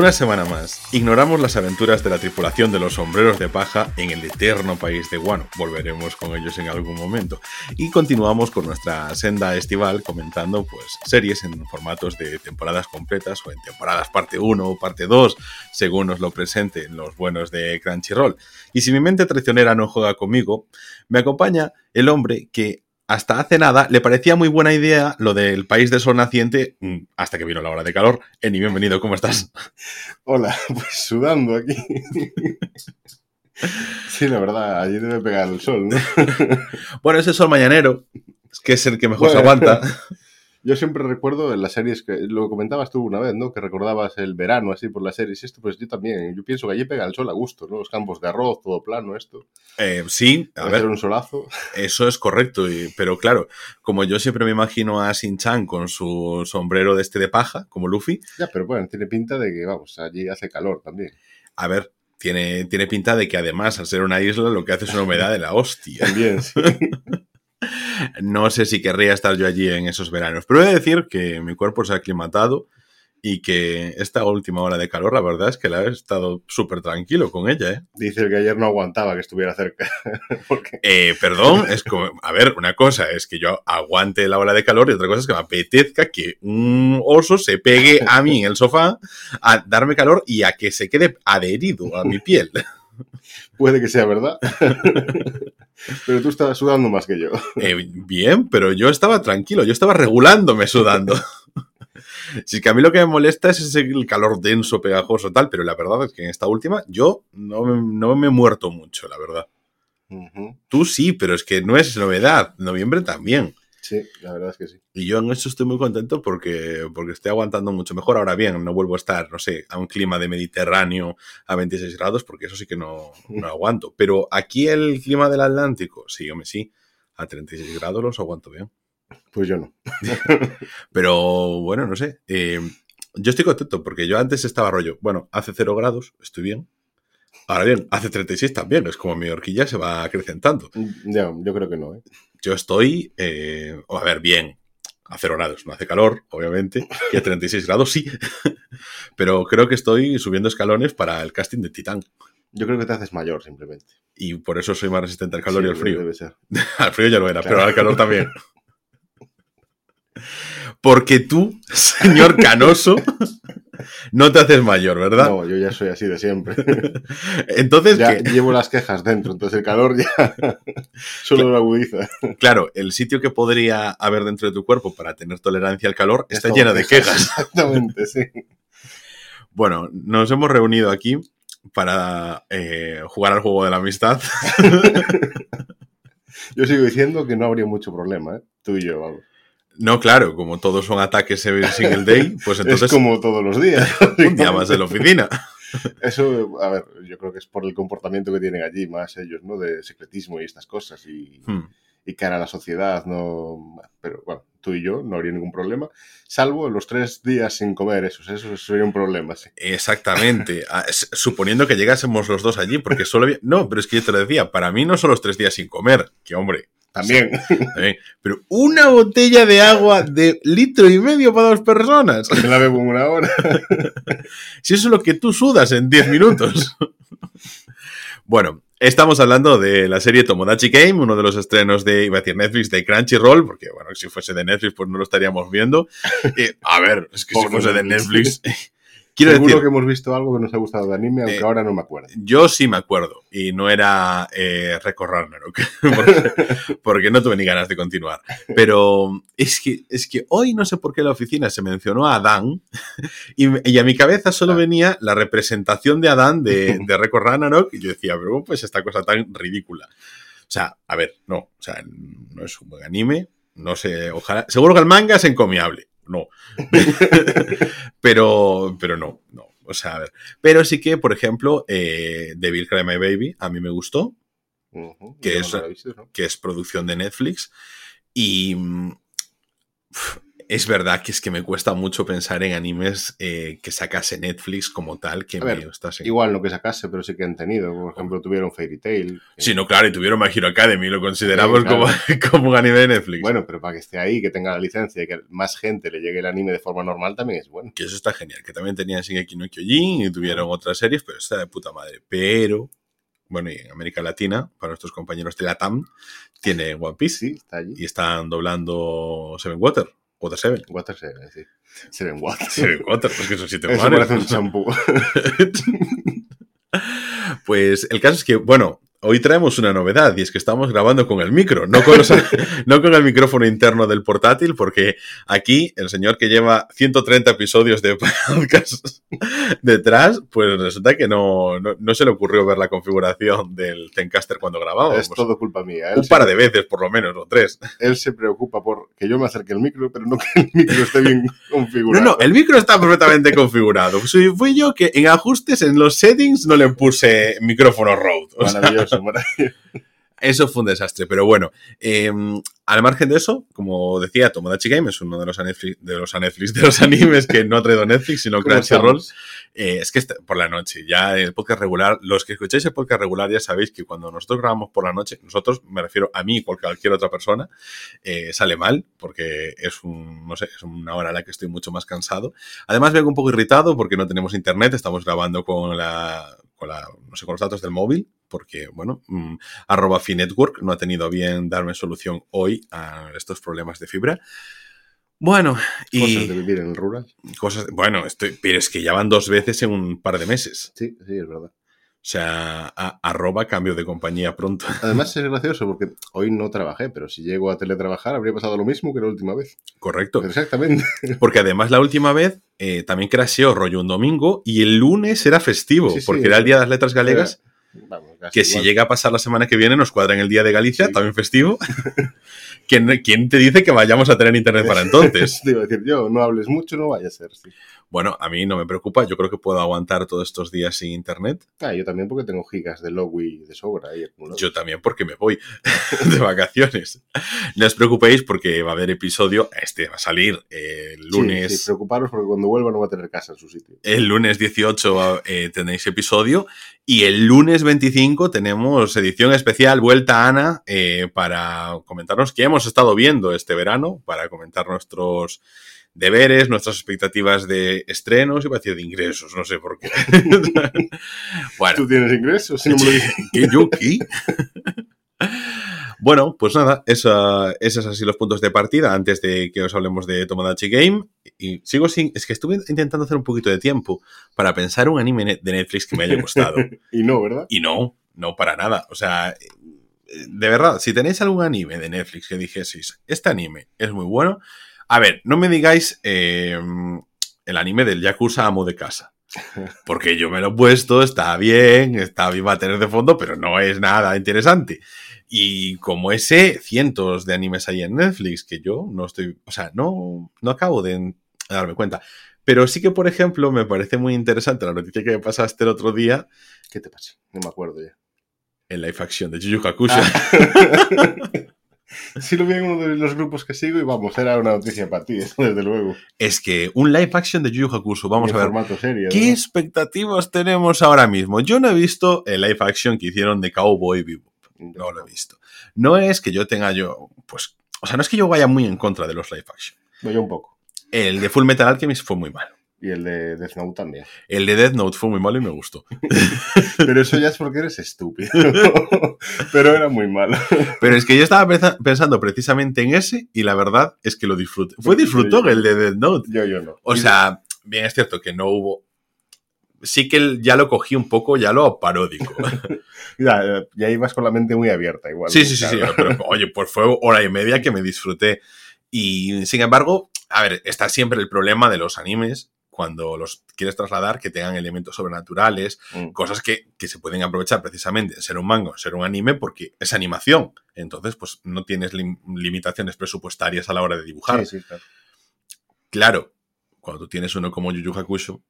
Una semana más, ignoramos las aventuras de la tripulación de los sombreros de paja en el eterno país de Guano. Volveremos con ellos en algún momento. Y continuamos con nuestra senda estival comentando pues series en formatos de temporadas completas o en temporadas parte 1 o parte 2, según nos lo presenten los buenos de Crunchyroll. Y si mi mente traicionera no juega conmigo, me acompaña el hombre que hasta hace nada le parecía muy buena idea lo del país de sol naciente mm, hasta que vino la hora de calor. Eni, bienvenido, ¿cómo estás? Hola, pues sudando aquí. Sí, la verdad, allí debe pegar el sol, ¿no? bueno, ese sol mañanero, que es el que mejor se aguanta. Yo siempre recuerdo en las series que lo comentabas tú una vez, ¿no? Que recordabas el verano así por las series. Esto, pues yo también. Yo pienso que allí pega el sol a gusto, ¿no? Los campos de arroz, todo plano, esto. Eh, sí, a ver. un solazo. Eso es correcto, pero claro, como yo siempre me imagino a Shin-Chan con su sombrero de este de paja, como Luffy. Ya, pero bueno, tiene pinta de que, vamos, allí hace calor también. A ver, tiene, tiene pinta de que además, al ser una isla, lo que hace es una humedad de la hostia. También, sí. No sé si querría estar yo allí en esos veranos, pero he de decir que mi cuerpo se ha aclimatado y que esta última hora de calor, la verdad es que la he estado súper tranquilo con ella. ¿eh? Dice que ayer no aguantaba que estuviera cerca. eh, perdón, es como, a ver, una cosa es que yo aguante la hora de calor y otra cosa es que me apetezca que un oso se pegue a mí en el sofá a darme calor y a que se quede adherido a mi piel. Puede que sea verdad. Pero tú estabas sudando más que yo. Eh, bien, pero yo estaba tranquilo, yo estaba regulándome sudando. Si que a mí lo que me molesta es ese el calor denso, pegajoso, tal, pero la verdad es que en esta última yo no, no me he muerto mucho, la verdad. Tú sí, pero es que no es novedad. Noviembre también. Sí, la verdad es que sí. Y yo en eso estoy muy contento porque, porque estoy aguantando mucho mejor. Ahora bien, no vuelvo a estar, no sé, a un clima de Mediterráneo a 26 grados porque eso sí que no, no aguanto. Pero aquí el clima del Atlántico, sí, hombre, sí, a 36 grados los aguanto bien. Pues yo no. Pero bueno, no sé. Eh, yo estoy contento porque yo antes estaba rollo, bueno, hace 0 grados, estoy bien. Ahora bien, hace 36 también, es como mi horquilla se va acrecentando. Ya, yo creo que no, ¿eh? Yo estoy, eh, a ver, bien, a 0 grados, no hace calor, obviamente, y a 36 grados sí, pero creo que estoy subiendo escalones para el casting de Titán. Yo creo que te haces mayor, simplemente. Y por eso soy más resistente al calor y al frío. Debe ser. al frío ya lo era, pero al calor también. Porque tú, señor canoso, no te haces mayor, ¿verdad? No, yo ya soy así de siempre. entonces, ya llevo las quejas dentro, entonces el calor ya solo lo agudiza. Claro, el sitio que podría haber dentro de tu cuerpo para tener tolerancia al calor está lleno de quejas. Exactamente, sí. Bueno, nos hemos reunido aquí para eh, jugar al juego de la amistad. yo sigo diciendo que no habría mucho problema, ¿eh? Tú y yo, vamos. No, claro, como todos son ataques single day, pues entonces. Es como todos los días. un día más de la oficina. Eso, a ver, yo creo que es por el comportamiento que tienen allí, más ellos, ¿no? De secretismo y estas cosas. Y, hmm. y cara a la sociedad, no. Pero bueno, tú y yo no habría ningún problema, salvo los tres días sin comer, eso, eso sería un problema, sí. Exactamente, ah, suponiendo que llegásemos los dos allí, porque solo No, pero es que yo te lo decía, para mí no son los tres días sin comer, que hombre, también. Pero una botella de agua de litro y medio para dos personas. Me la bebo en una hora. si eso es lo que tú sudas en 10 minutos. bueno, estamos hablando de la serie Tomodachi Game, uno de los estrenos de, iba a decir Netflix, de Crunchyroll, porque bueno, si fuese de Netflix pues no lo estaríamos viendo. a ver, es que si fuese de Netflix... Quiero Seguro que hemos visto algo que nos ha gustado de anime, aunque eh, ahora no me acuerdo. Yo sí me acuerdo, y no era eh, porque, no tuve ni ganas de continuar. Pero es que, es que hoy no sé por qué la oficina se mencionó a Adán, y, a mi cabeza solo venía la representación de Adán de, de Record Ragnarok, y yo decía, pero pues esta cosa tan ridícula. O sea, a ver, no, o sea, no es un buen anime, no sé, ojalá, seguro que el manga es encomiable no. pero, pero no, no. O sea, a ver. Pero sí que, por ejemplo, eh, Devil Cry My Baby, a mí me gustó. que, es, que es producción de Netflix. Y mm, es verdad que es que me cuesta mucho pensar en animes eh, que sacase Netflix como tal, que ver, Igual no que sacase, pero sí que han tenido. Por ejemplo, tuvieron Fairy Tail. Sí, no, claro, y tuvieron My Hero Academy, lo consideramos como, como un anime de Netflix. Bueno, pero para que esté ahí, que tenga la licencia y que más gente le llegue el anime de forma normal también es bueno. Que eso está genial, que también tenían Shingeki no Kyojin y tuvieron otras series, pero está de puta madre. Pero bueno, y en América Latina, para nuestros compañeros de la TAM, tiene One Piece. Sí, está allí. Y están doblando Seven Water. Water Seven. Water Seven, sí. Seven Water. Seven Water, pues que son siete Eso parece un champú. pues el caso es que, bueno, Hoy traemos una novedad y es que estamos grabando con el micro, no con, no con el micrófono interno del portátil, porque aquí el señor que lleva 130 episodios de podcast detrás, pues resulta que no, no, se le ocurrió ver la configuración del Zencaster cuando grabábamos. Es todo culpa mía. Un par de veces, por lo menos, o tres. Él se preocupa por que yo me acerque el micro, pero no que el micro esté bien configurado. No, no, el micro está perfectamente configurado. Fui yo que en ajustes, en los settings, no le puse micrófono Rode. Maravilloso. Eso fue un desastre, pero bueno, em, al margen de eso, como decía, Tomodachi Game es uno de los, de los, de los animes que no ha traído Netflix, sino Crunchyroll. Eh, es que por la noche, ya el podcast regular, los que escucháis el podcast regular ya sabéis que cuando nosotros grabamos por la noche, nosotros, me refiero a mí y cualquier otra persona, eh, sale mal, porque es un, no sé, es una hora en la que estoy mucho más cansado. Además vengo un poco irritado porque no tenemos internet, estamos grabando con la, con la, no sé, con los datos del móvil, porque, bueno, mmm, arroba Finetwork no ha tenido bien darme solución hoy a estos problemas de fibra. Bueno, y... Cosas de vivir en el rural. Cosas, bueno, estoy, pero es que ya van dos veces en un par de meses. Sí, sí, es verdad. O sea, arroba cambio de compañía pronto. Además es gracioso porque hoy no trabajé, pero si llego a teletrabajar habría pasado lo mismo que la última vez. Correcto. Exactamente. Porque además la última vez eh, también crasheó rollo un domingo y el lunes era festivo, porque era el Día de las Letras Galegas. Que si llega a pasar la semana que viene nos cuadra en el Día de Galicia, también festivo. ¿Quién, ¿Quién, te dice que vayamos a tener internet para entonces? Te iba a decir yo, no hables mucho, no vaya a ser. Sí. Bueno, a mí no me preocupa, yo creo que puedo aguantar todos estos días sin internet. Ah, yo también porque tengo gigas de Logui de sobra. Ahí yo también porque me voy de vacaciones. No os preocupéis porque va a haber episodio, este va a salir el lunes. Sí, sí, preocuparos porque cuando vuelva no va a tener casa en su sitio. El lunes 18 eh, tenéis episodio y el lunes 25 tenemos edición especial Vuelta Ana eh, para comentarnos qué hemos estado viendo este verano, para comentar nuestros deberes, nuestras expectativas de estrenos y va a decir de ingresos, no sé por qué. bueno. ¿Tú tienes ingresos? Si no ¿Qué yo Bueno, pues nada, esos es así los puntos de partida antes de que os hablemos de Tomodachi Game. Y sigo sin. Es que estuve intentando hacer un poquito de tiempo para pensar un anime de Netflix que me haya gustado. y no, ¿verdad? Y no, no para nada. O sea, de verdad, si tenéis algún anime de Netflix que dijeseis, este anime es muy bueno, a ver, no me digáis eh, el anime del Yakuza Amo de Casa. Porque yo me lo he puesto, está bien, está bien, va a tener de fondo, pero no es nada interesante. Y como ese, cientos de animes hay en Netflix que yo no estoy, o sea, no, no acabo de darme cuenta. Pero sí que, por ejemplo, me parece muy interesante la noticia que me pasaste el otro día. ¿Qué te pasa? No me acuerdo ya. En live action de Yu Hakusha. Ah. Sí lo vi en uno de los grupos que sigo y vamos, era una noticia para ti, desde luego. Es que un live action de Yu Hakusho, vamos a ver. Formato serio, ¿Qué expectativas tenemos ahora mismo? Yo no he visto el live action que hicieron de Cowboy Bebop. No lo he visto. No es que yo tenga yo, pues, o sea, no es que yo vaya muy en contra de los live action. No, yo un poco. El de Full Metal Alchemist fue muy malo. Y el de Death Note también. El de Death Note fue muy malo y me gustó. Pero eso ya es porque eres estúpido. Pero era muy malo. Pero es que yo estaba pensando precisamente en ese y la verdad es que lo disfruté. Fue disfrutó el de Death Note. Yo, yo no. O sea, bien es cierto que no hubo. Sí que ya lo cogí un poco, ya lo paródico. ya, ya ibas con la mente muy abierta, igual. Sí, sí, sí, sí. Pero, oye, pues fue hora y media que me disfruté. Y sin embargo, a ver, está siempre el problema de los animes cuando los quieres trasladar, que tengan elementos sobrenaturales, mm. cosas que, se pueden aprovechar precisamente ser un manga, ser un anime, porque es animación. Entonces, pues no tienes limitaciones presupuestarias a la hora de dibujar. claro. cuando tú tienes uno como Yu Yu Hakusho,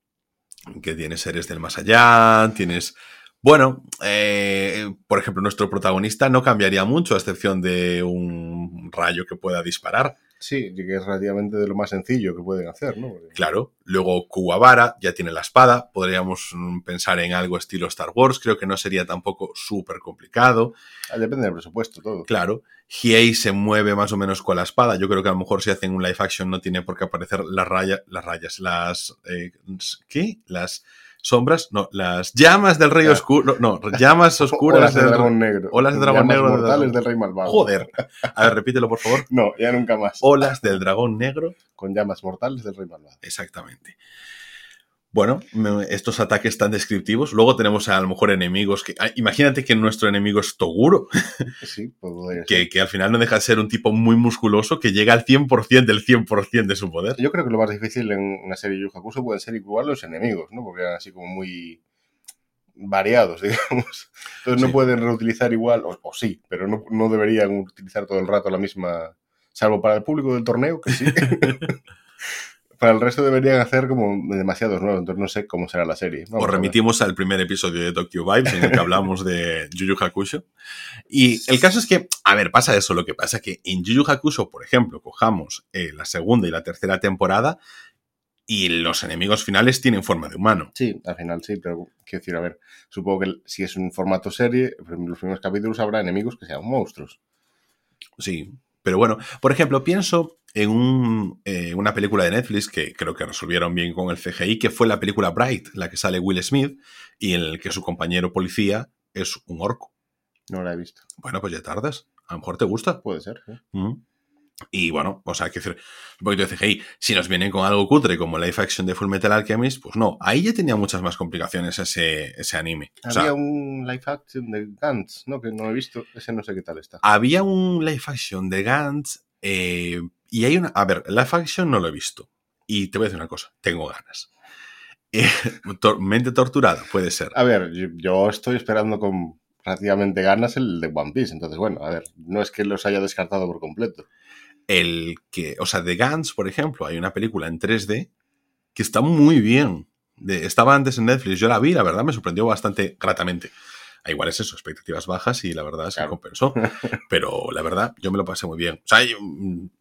que tiene seres del más allá, tienes... Bueno, eh, por ejemplo, nuestro protagonista no cambiaría mucho, a excepción de un rayo que pueda disparar Sí, que es relativamente de lo más sencillo que pueden hacer, ¿no? Claro. Luego Kuwabara ya tiene la espada. Podríamos mm, pensar en algo estilo Star Wars. Creo que no sería tampoco súper complicado. Ah, depende del presupuesto, todo. Claro. Hiei se mueve más o menos con la espada. Yo creo que a lo mejor si hacen un live action no tiene por qué aparecer las rayas, las rayas, las... Eh, ¿Qué? Las sombras, no, las llamas del rey oscuro, no, llamas oscuras Olas del dragón negro. Olas del dragón negro. Mortales del rey malvado. Joder. A ver, repítelo, por favor. No, ya nunca más. Olas del dragón negro. Con llamas mortales del rey malvado. Exactamente. Bueno, estos ataques tan descriptivos. Luego tenemos a, lo mejor enemigos que. Ah, imagínate que nuestro enemigo es Toguro. Sí, pues que, que, al final no deja de ser un tipo muy musculoso que llega al 100% del 100% de su poder. Yo creo que lo más difícil en una serie de Yu Hakusho pueden ser igual los enemigos, ¿no? Porque eran así como muy variados, digamos. Entonces no pueden reutilizar igual, o, o sí, pero no, no deberían utilizar todo el rato la misma. Salvo para el público del torneo, que sí. para el resto deberían hacer como demasiados nuevos, entonces no sé cómo será la serie. Vamos Os remitimos al primer episodio de Tokyo Vibes en el que hablamos de Yu Hakusho. Y el caso es que, a ver, pasa eso, lo que pasa es que en Yu Hakusho, por ejemplo, cojamos eh, la segunda y la tercera temporada y los enemigos finales tienen forma de humano. Sí, al final sí, pero quiero decir, a ver, supongo que si es un formato serie, en los primeros capítulos habrá enemigos que sean monstruos. Sí, pero bueno, por ejemplo, pienso en un, eh, una película de Netflix que creo que resolvieron bien con el CGI, que fue la película Bright, la que sale Will Smith y en el que su compañero policía es un orco. No la he visto. Bueno, pues ya tardas. A lo mejor te gusta. Puede ser. ¿sí? Y bueno, o sea, hay que decir, un poquito de CGI. Si nos vienen con algo cutre como Life Action de Full Metal Alchemist, pues no. Ahí ya tenía muchas más complicaciones ese, ese anime. Había o sea, un Life Action de Gantz, ¿no? Que no he visto. Ese no sé qué tal está. Había un Life Action de Gantz. Eh, y hay una. A ver, Life Action no lo he visto. Y te voy a decir una cosa. Tengo ganas. Eh, mente torturada, puede ser. A ver, yo, yo estoy esperando con relativamente ganas el de One Piece. Entonces, bueno, a ver, no es que los haya descartado por completo el que, o sea, de Gans, por ejemplo, hay una película en 3D que está muy bien. De, estaba antes en Netflix, yo la vi, la verdad me sorprendió bastante gratamente. A igual es eso, expectativas bajas y la verdad es que claro. compensó. Pero la verdad, yo me lo pasé muy bien. O sea, yo,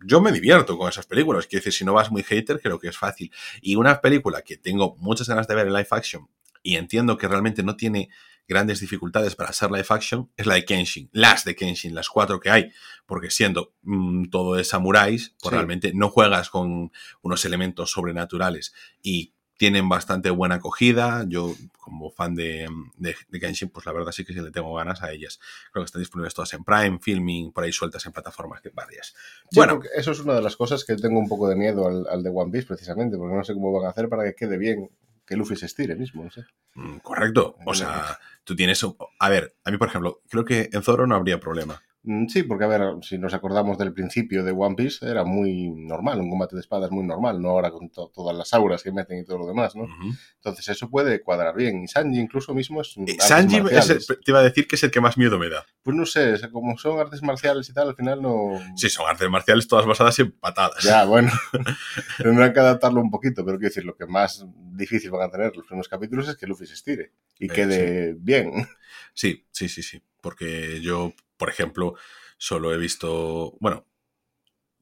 yo, me divierto con esas películas. Quiero decir, si no vas muy hater, creo que es fácil. Y una película que tengo muchas ganas de ver en live action y entiendo que realmente no tiene grandes dificultades para hacer live action es la de Kenshin, las de Kenshin, las cuatro que hay, porque siendo mmm, todo de samuráis, pues sí. realmente no juegas con unos elementos sobrenaturales y tienen bastante buena acogida. Yo, como fan de, de, de, Kenshin, pues la verdad sí que sí le tengo ganas a ellas. Creo que están disponibles todas en Prime, Filming, por ahí sueltas en plataformas varias. Sí, bueno, eso es una de las cosas que tengo un poco de miedo al, al de One Piece, precisamente, porque no sé cómo van a hacer para que quede bien que Luffy se estire mismo, no sé. Mm, correcto. O sea, tú tienes. A ver, a mí, por ejemplo, creo que en Zoro no habría problema. Mm, Sí, porque a ver, si nos acordamos del principio de One Piece, era muy normal, un combate de espadas muy normal, no ahora con to todas las auras que meten y todo lo demás, ¿no? Uh -huh. Entonces eso puede cuadrar bien. Y Sanji incluso mismo es... Eh, Sanji es el, te iba a decir que es el que más miedo me da. Pues no sé, como son artes marciales y tal, al final no... Sí, son artes marciales todas basadas en patadas. Ya, bueno, tendrán que adaptarlo un poquito, pero quiero decir, lo que más difícil van a tener los primeros capítulos es que Luffy se estire y eh, quede sí. bien. Sí, sí, sí, sí, porque yo, por ejemplo solo he visto, bueno,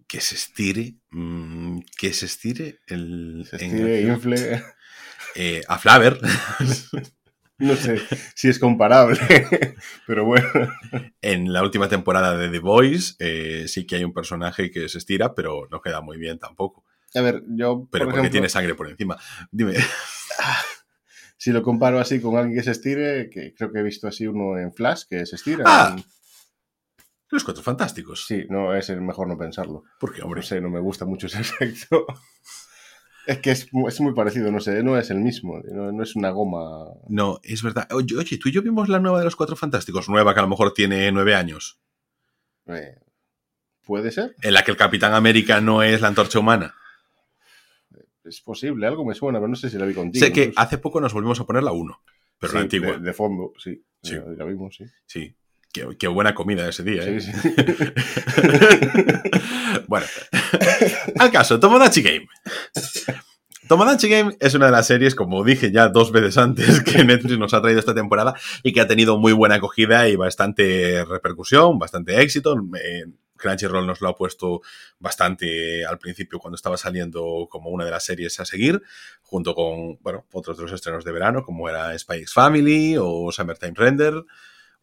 que se estire, mmm, que se estire el... Se estire, en, infle... Eh, a Flaver. no sé si es comparable, pero bueno. En la última temporada de The Voice eh, sí que hay un personaje que se estira, pero no queda muy bien tampoco. A ver, yo... Pero por porque ejemplo, tiene sangre por encima. Dime. Si lo comparo así con alguien que se estire, que creo que he visto así uno en Flash que se estira. Ah, en... Los Cuatro Fantásticos. Sí, no, es el mejor no pensarlo. ¿Por qué, hombre? No sé, no me gusta mucho ese efecto. Es que es, es, muy parecido, no sé, no es el mismo, no, no, es una goma. No, es verdad. Oye, oye, tú y yo vimos la nueva de los Cuatro Fantásticos, nueva que a lo mejor tiene nueve años. Eh, ¿Puede ser? En la que el Capitán América no es la antorcha humana. Es posible, algo me suena, pero no sé si la vi contigo. Sé que incluso. hace poco nos volvimos a poner la 1, pero sí, la antigua. De, de fondo, sí. sí. La, la vimos, sí. Sí, Qué, qué, buena comida ese día, ¿eh? Sí, sí. bueno, al caso, Tomodachi Game. Tomodachi Game es una de las series, como dije ya dos veces antes, que Netflix nos ha traído esta temporada y que ha tenido muy buena acogida y bastante repercusión, bastante éxito. Crunchyroll nos lo ha puesto bastante al principio cuando estaba saliendo como una de las series a seguir, junto con, bueno, otros de los estrenos de verano, como era Spy X Family o Summertime Render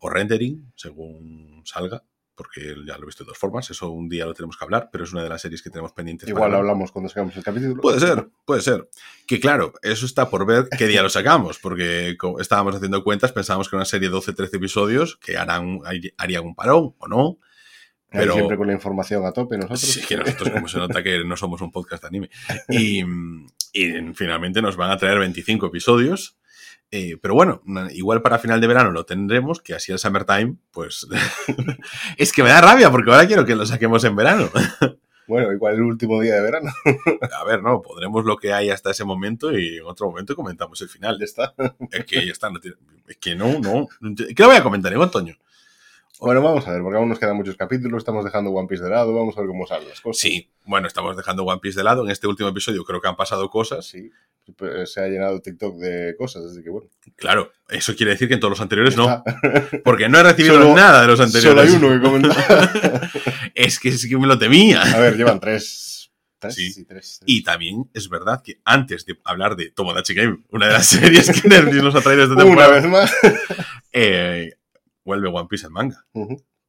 o Rendering, según salga porque ya lo he visto de dos formas, eso un día lo tenemos que hablar, pero es una de las series que tenemos pendientes. Igual lo hablamos cuando sacamos el capítulo. Puede ser, puede ser. Que claro, eso está por ver qué día lo sacamos, porque estábamos haciendo cuentas, pensábamos que una serie de 12-13 episodios, que harán, harían un parón o no. Pero siempre con la información a tope nosotros. Sí, que nosotros como se nota que no somos un podcast de anime. Y, y finalmente nos van a traer 25 episodios eh, pero bueno, igual para final de verano lo tendremos, que así el Summertime, pues es que me da rabia porque ahora quiero que lo saquemos en verano. Bueno, igual el último día de verano. A ver, no, podremos lo que hay hasta ese momento y en otro momento comentamos el final. Ya está. Es que ya está. No es que no, no. ¿Qué lo voy a comentar en otoño? Bueno, vamos a ver, porque aún nos quedan muchos capítulos, estamos dejando One Piece de lado, vamos a ver cómo salen las cosas. Sí, bueno, estamos dejando One Piece de lado. En este último episodio creo que han pasado cosas. Sí. Pues, se ha llenado TikTok de cosas, así que bueno. Claro, eso quiere decir que en todos los anteriores no. Porque no he recibido nada de los anteriores. Solo hay uno que comentar. es que es que me lo temía. A ver, llevan tres. sí. Y también es verdad que antes de hablar de Tomodachi Game, una de las series que Netflix nos ha traído esta temporada. Una vez más. Eh, vuelve One Piece en manga.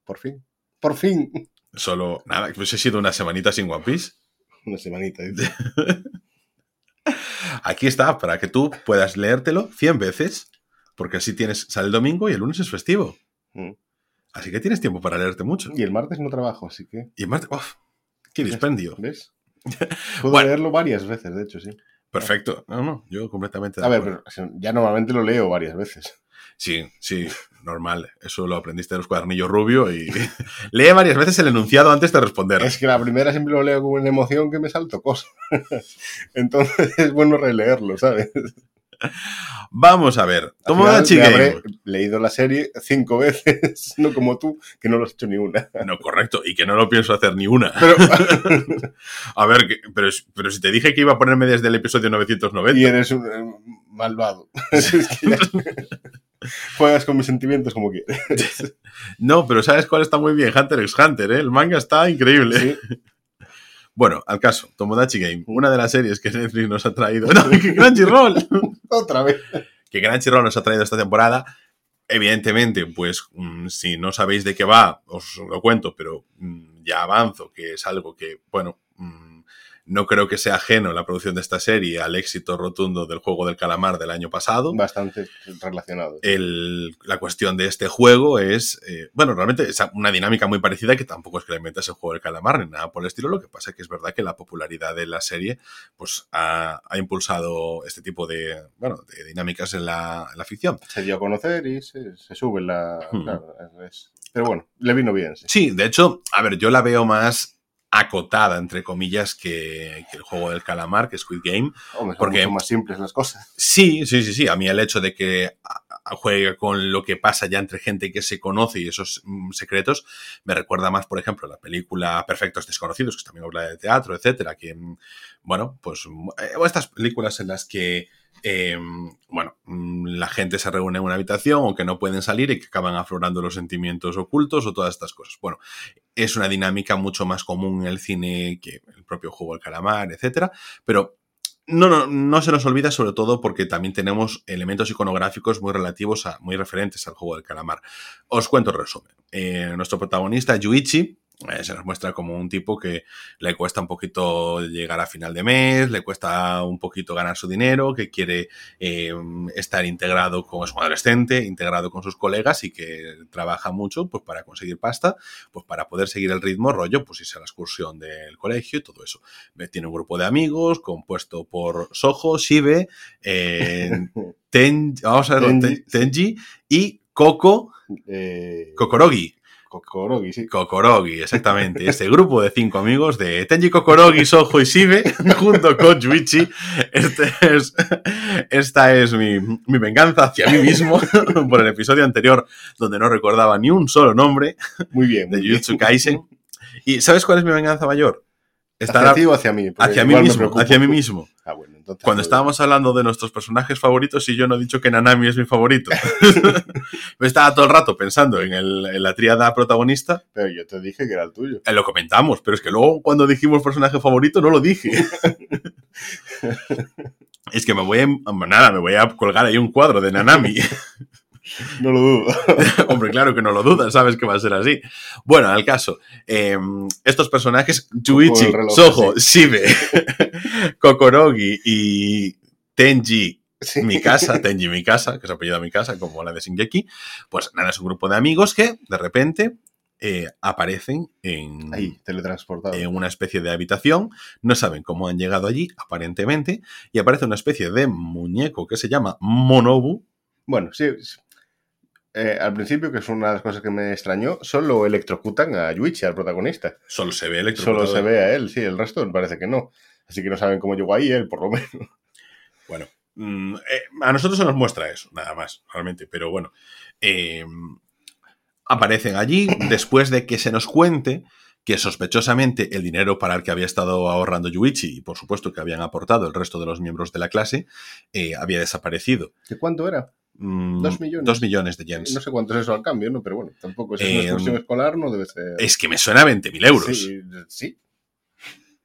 Por fin. Por fin. Solo, nada, pues he sido una semanita sin One Piece. Una semanita, Aquí está, para que tú puedas leértelo 100 veces, porque así tienes, sale el domingo y el lunes es festivo. Mm. Así que tienes tiempo para leerte mucho. Y el martes no trabajo, así que... Y el martes, ¡Qué dispendio! ¿Ves? Puedo leerlo varias veces, de hecho, sí. Perfecto. No, no, yo completamente. a ver, pero ya normalmente lo leo varias veces. Sí, sí, normal. Eso lo aprendiste de los cuadernillos rubio y lee varias veces el enunciado antes de responder. Es que la primera siempre lo leo con una emoción que me salto cosas. Entonces es bueno releerlo, ¿sabes? Vamos a ver. Tomodachi Game. Leído la serie cinco veces, no como tú, que no lo has hecho ni una. No, correcto, y que no lo pienso hacer ni una. a ver, pero, pero si te dije que iba a ponerme desde el episodio 990. Y eres un eh, malvado. Juegas con mis sentimientos como quieres. no, pero ¿sabes cuál está muy bien? Hunter x Hunter, ¿eh? El manga está increíble. Bueno, al caso, Tomodachi Game, una de las series que Netflix nos ha traído. ¡No, que Crunchyroll! Otra vez. Que Crunchyroll nos ha traído esta temporada. Evidentemente, pues mm, si no sabéis de qué va, os lo cuento, pero mm, ya avanzo, que es algo que, bueno, mm, no creo que sea ajeno la producción de esta serie al éxito rotundo del juego del calamar del año pasado. Bastante relacionado. la cuestión de este juego es, eh, bueno, realmente es una dinámica muy parecida que tampoco es que le inventas el juego del calamar ni nada por el estilo. Lo que pasa es que es verdad que la popularidad de la serie pues, ha, impulsado este tipo de, bueno, de dinámicas en la, ficción. Se dio a conocer y se, sube la... Hmm. pero bueno, le vino bien. sí, de hecho, a ver, yo la veo más acotada, entre comillas, que, el juego del calamar, que es Squid Game. porque son más simples las cosas. Sí, sí, sí, sí. A mí el hecho de que juegue con lo que pasa ya entre gente que se conoce y esos mm, secretos me recuerda más, por ejemplo, la película Perfectos Desconocidos, que también habla de teatro, etcétera, que, mm, bueno, pues eh, estas películas en las que Em, bueno, mm, la gente se reúne en una habitación o que no pueden salir y que acaban aflorando los sentimientos ocultos o todas estas cosas. Bueno, es una dinámica mucho más común en el cine que el propio juego del calamar, etcétera, pero no, no, no se nos olvida sobre todo porque también tenemos elementos iconográficos muy relativos a, muy referentes al juego del calamar. Os cuento el resumen. Eh, nuestro protagonista, Yuichi, eh, se nos muestra como un tipo que le cuesta un poquito llegar a final de mes, le cuesta un poquito ganar su dinero, que quiere eh, estar integrado con su adolescente, integrado con sus colegas y que trabaja mucho pues para conseguir pasta, pues para poder seguir el ritmo, rollo, pues irse a la excursión del colegio y todo eso. Tiene un grupo de amigos compuesto por Soho, Shibe, eh, vamos a ver, Tenji. y Coco Kokorogi. Kokorogi, sí. Kokorogi, exactamente. Este grupo de cinco amigos de Tenji Kokorogi, Soho y Shibe, junto con Juichi. Este es, esta es mi, mi, venganza hacia mí mismo por el episodio anterior, donde no recordaba ni un solo nombre muy bien, de Jujutsu Kaisen. ¿Y sabes cuál es mi venganza mayor? ¿Hacia ti o hacia mí? Hacia mí mismo, hacia mí mismo. Ah, bueno, entonces, Cuando estábamos hablando de nuestros personajes favoritos y yo no he dicho que Nanami es mi favorito. Me estaba todo el rato pensando en, el- en la tríada protagonista. Pero yo te dije que era el tuyo. Eh, lo comentamos, pero es que luego cuando dijimos personaje favorito no lo dije. es que me voy a... Nada, me voy a colgar ahí un cuadro de Nanami. No lo dudo. Hombre, claro que no lo dudas, sabes que va a ser así. Bueno, al caso, eh, estos personajes, Yuichi, Soho, Shibe, Kokorogi y Tenji Sí. Mikasa, Tenji Mikasa, que es apellido Mikasa, como la de Shingeki, pues nada, es un grupo de amigos que de repente eh, aparecen en, Ahí, teletransportado. en una especie de habitación, no saben cómo han llegado allí, aparentemente, y aparece una especie de muñeco que se llama Monobu, Bueno, sí. Eh, al principio, que es una de las cosas que me extrañó, solo electrocutan a Yuichi, al protagonista. solo se ve electrocutado. Solo se ve a él, sí, el resto parece que no. Así que no saben cómo llegó ahí él, por lo menos. Bueno, mm, eh, a nosotros se nos muestra eso, nada más, realmente. Pero bueno, eh, aparecen allí después de que se nos cuente que sospechosamente el dinero para el que había estado ahorrando Yuichi y por supuesto que habían aportado el resto de los miembros de la clase eh, había desaparecido. ¿De cuánto era? Mm, Dos millones. Dos millones de yens. No sé cuánto es eso al cambio, ¿no? Pero bueno, tampoco es una Eh, excursión escolar, no debe ser. Es que me suena a 20.000 euros. Sí, sí.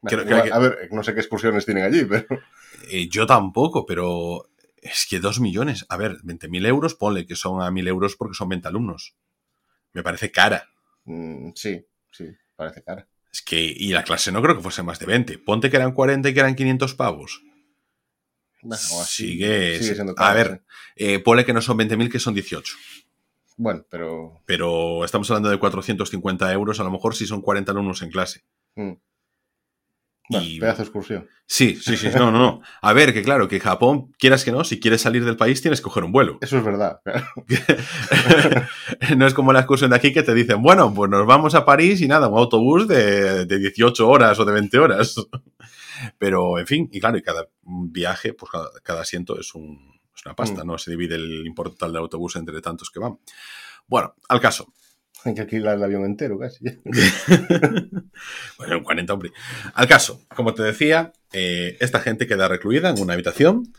Creo que- igual, A ver, no sé qué excursiones tienen allí, pero. Eh, yo tampoco, pero es que dos millones. A ver, 20.000 euros, ponle que son a 1.000 euros porque son 20 alumnos. Me parece cara. mm, sí, sí, parece cara. Es que, y la clase no creo que fuese más de 20. Ponte que eran 40 y que eran 500 pavos. Sigue, sigue siendo a caro, ver, sí. eh, ponle que no son 20.000, que son 18. Bueno, pero. Pero estamos hablando de 450 euros, a lo mejor si son 40 alumnos en clase. mm. Bueno, Y- pedazo de excursión. Sí, sí, sí, no, no, no. A ver, que claro, que Japón, quieras que no, si quieres salir del país tienes que coger un vuelo. Eso es verdad. claro. no es como la excursión de aquí que te dicen, bueno, pues nos vamos a París y nada, un autobús de, de 18 horas o de 20 horas. Pero, en fin, y claro, y cada viaje, pues cada, cada asiento es, un, es una pasta, Mm. ¿no? Se divide el importe total del autobús entre tantos que van. Bueno, al caso. Hay que alquilar el avión entero casi. bueno, 40, hombre. Al caso, como te decía, eh, esta gente queda recluida en una habitación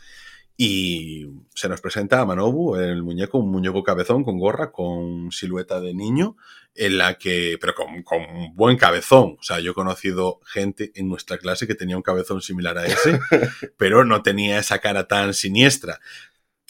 y se nos presenta a Manobu, el muñeco, un muñeco cabezón con gorra, con silueta de niño, en la que, pero con, con un buen cabezón. O sea, yo he conocido gente en nuestra clase que tenía un cabezón similar a ese, pero no tenía esa cara tan siniestra.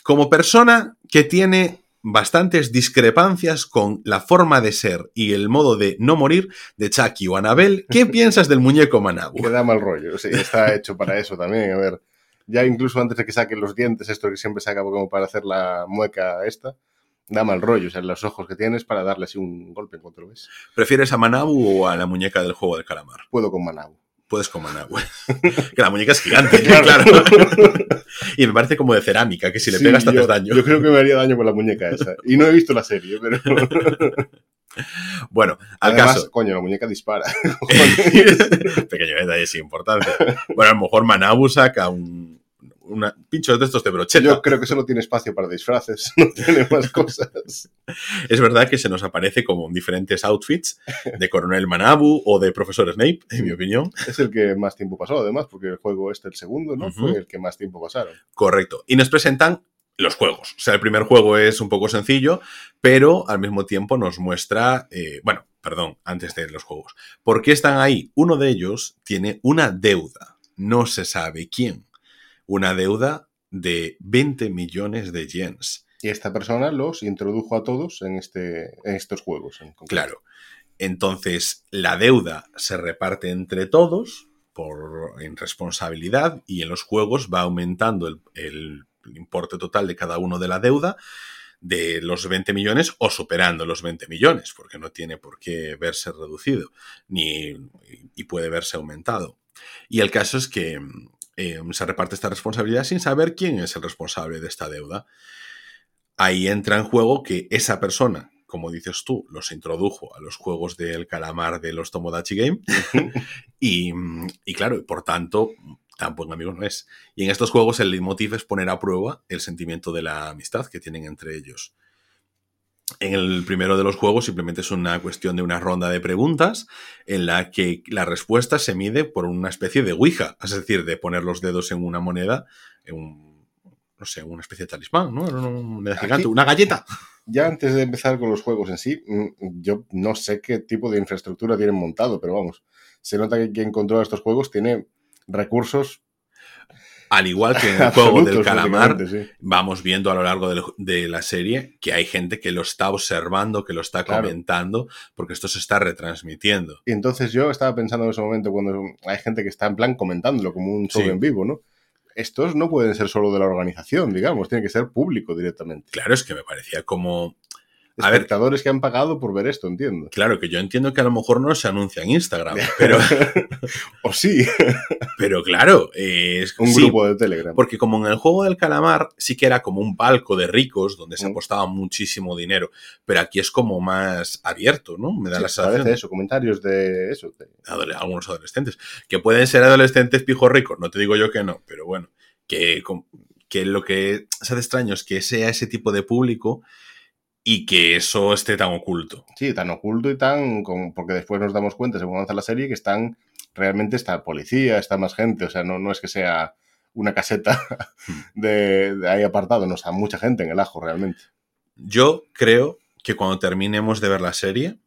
Como persona que tiene bastantes discrepancias con la forma de ser y el modo de no morir de Chucky o Anabel, ¿qué piensas del muñeco Manabu? Que da mal rollo. Sí, está hecho para eso también. A ver, ya incluso antes de que saquen los dientes, esto que siempre saca como para hacer la mueca esta, da mal rollo. O sea, los ojos que tienes para darle así un golpe en cuanto lo ves. ¿Prefieres a Manabu o a la muñeca del juego del calamar? Puedo con Manabu. Puedes con Manabu. que la muñeca es gigante, Claro. claro. y me parece como de cerámica, que si le Sí, pegas te haces daño. Yo creo que me haría daño con la muñeca esa. Y no he visto la serie, pero. Bueno, al Además, caso. coño, la muñeca dispara. Pequeño detalle sin importancia. Bueno, a lo mejor Manabu saca un una, pinchos de estos de brocheta. Yo creo que solo tiene espacio para disfraces, no tiene más cosas. Es verdad que se nos aparece como en diferentes outfits de Coronel Manabu o de Profesor Snape, en mi opinión. Es el que más tiempo pasó, además, porque el juego este, el segundo, ¿no? Fue el que más tiempo pasaron. Correcto. Y nos presentan los juegos. O sea, el primer juego es un poco sencillo, pero al mismo tiempo nos muestra, eh, bueno, perdón, antes de los juegos. ¿Por qué están ahí? Uno de ellos tiene una deuda. No se sabe quién. Una deuda de 20 millones de yens. Y esta persona los introdujo a todos en, este, en estos juegos. en. Claro. Entonces, la deuda se reparte entre todos por responsabilidad y en los juegos va aumentando el, el importe total de cada uno de la deuda de los 20 millones o superando los 20 millones, porque no tiene por qué verse reducido ni, y puede verse aumentado. Y el caso es que eh, se reparte esta responsabilidad sin saber quién es el responsable de esta deuda. Ahí entra en juego que esa persona, como dices tú, los introdujo a los juegos del calamar de los Tomodachi Game y, y claro, por tanto, tan buen amigo no es. Y en estos juegos el leitmotiv es poner a prueba el sentimiento de la amistad que tienen entre ellos. En el primero de los juegos simplemente es una cuestión de una ronda de preguntas en la que la respuesta se mide por una especie de Ouija, es decir, de poner los dedos en una moneda, en un, no sé, una especie de talismán, ¿no? Una, gigante, una galleta. Ya antes de empezar con los juegos en sí, mm, yo no sé qué tipo de infraestructura tienen montado, pero vamos, se nota que quien controla estos juegos tiene recursos al igual que en el juego del calamar, vamos viendo a lo largo de, la serie que hay gente que lo está observando, que lo está comentando, porque esto se está retransmitiendo. Y entonces yo estaba pensando en ese momento cuando hay gente que está en plan comentándolo como un show en vivo, ¿no? Estos no pueden ser solo de la organización, digamos, tiene que ser público directamente. Claro, es que me parecía como espectadores que han pagado por ver esto, entiendo. Claro, que yo entiendo que a lo mejor no se anuncia en Instagram, pero... o sí. pero claro, es... Un grupo de Telegram. Porque como en el juego del calamar sí que era como un palco de ricos donde se mm. apostaba muchísimo dinero, pero aquí es como más abierto, ¿no? Me da la sensación. eso, comentarios de eso. algunos adolescentes. Que pueden ser adolescentes pijos ricos, no te digo yo que no, pero bueno, que, que lo que se hace extraño es que sea ese tipo de público y que eso esté tan oculto. Sí, tan oculto y tan... porque después nos damos cuenta, según avanza la serie, que están... Realmente está policía, está más gente, o sea, no, no es que sea una caseta hmm. de, de ahí apartado, no, está mucha gente en el ajo realmente. Yo creo que cuando terminemos de ver la serie,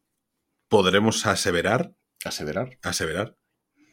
podremos aseverar. ¿Aseverar? Aseverar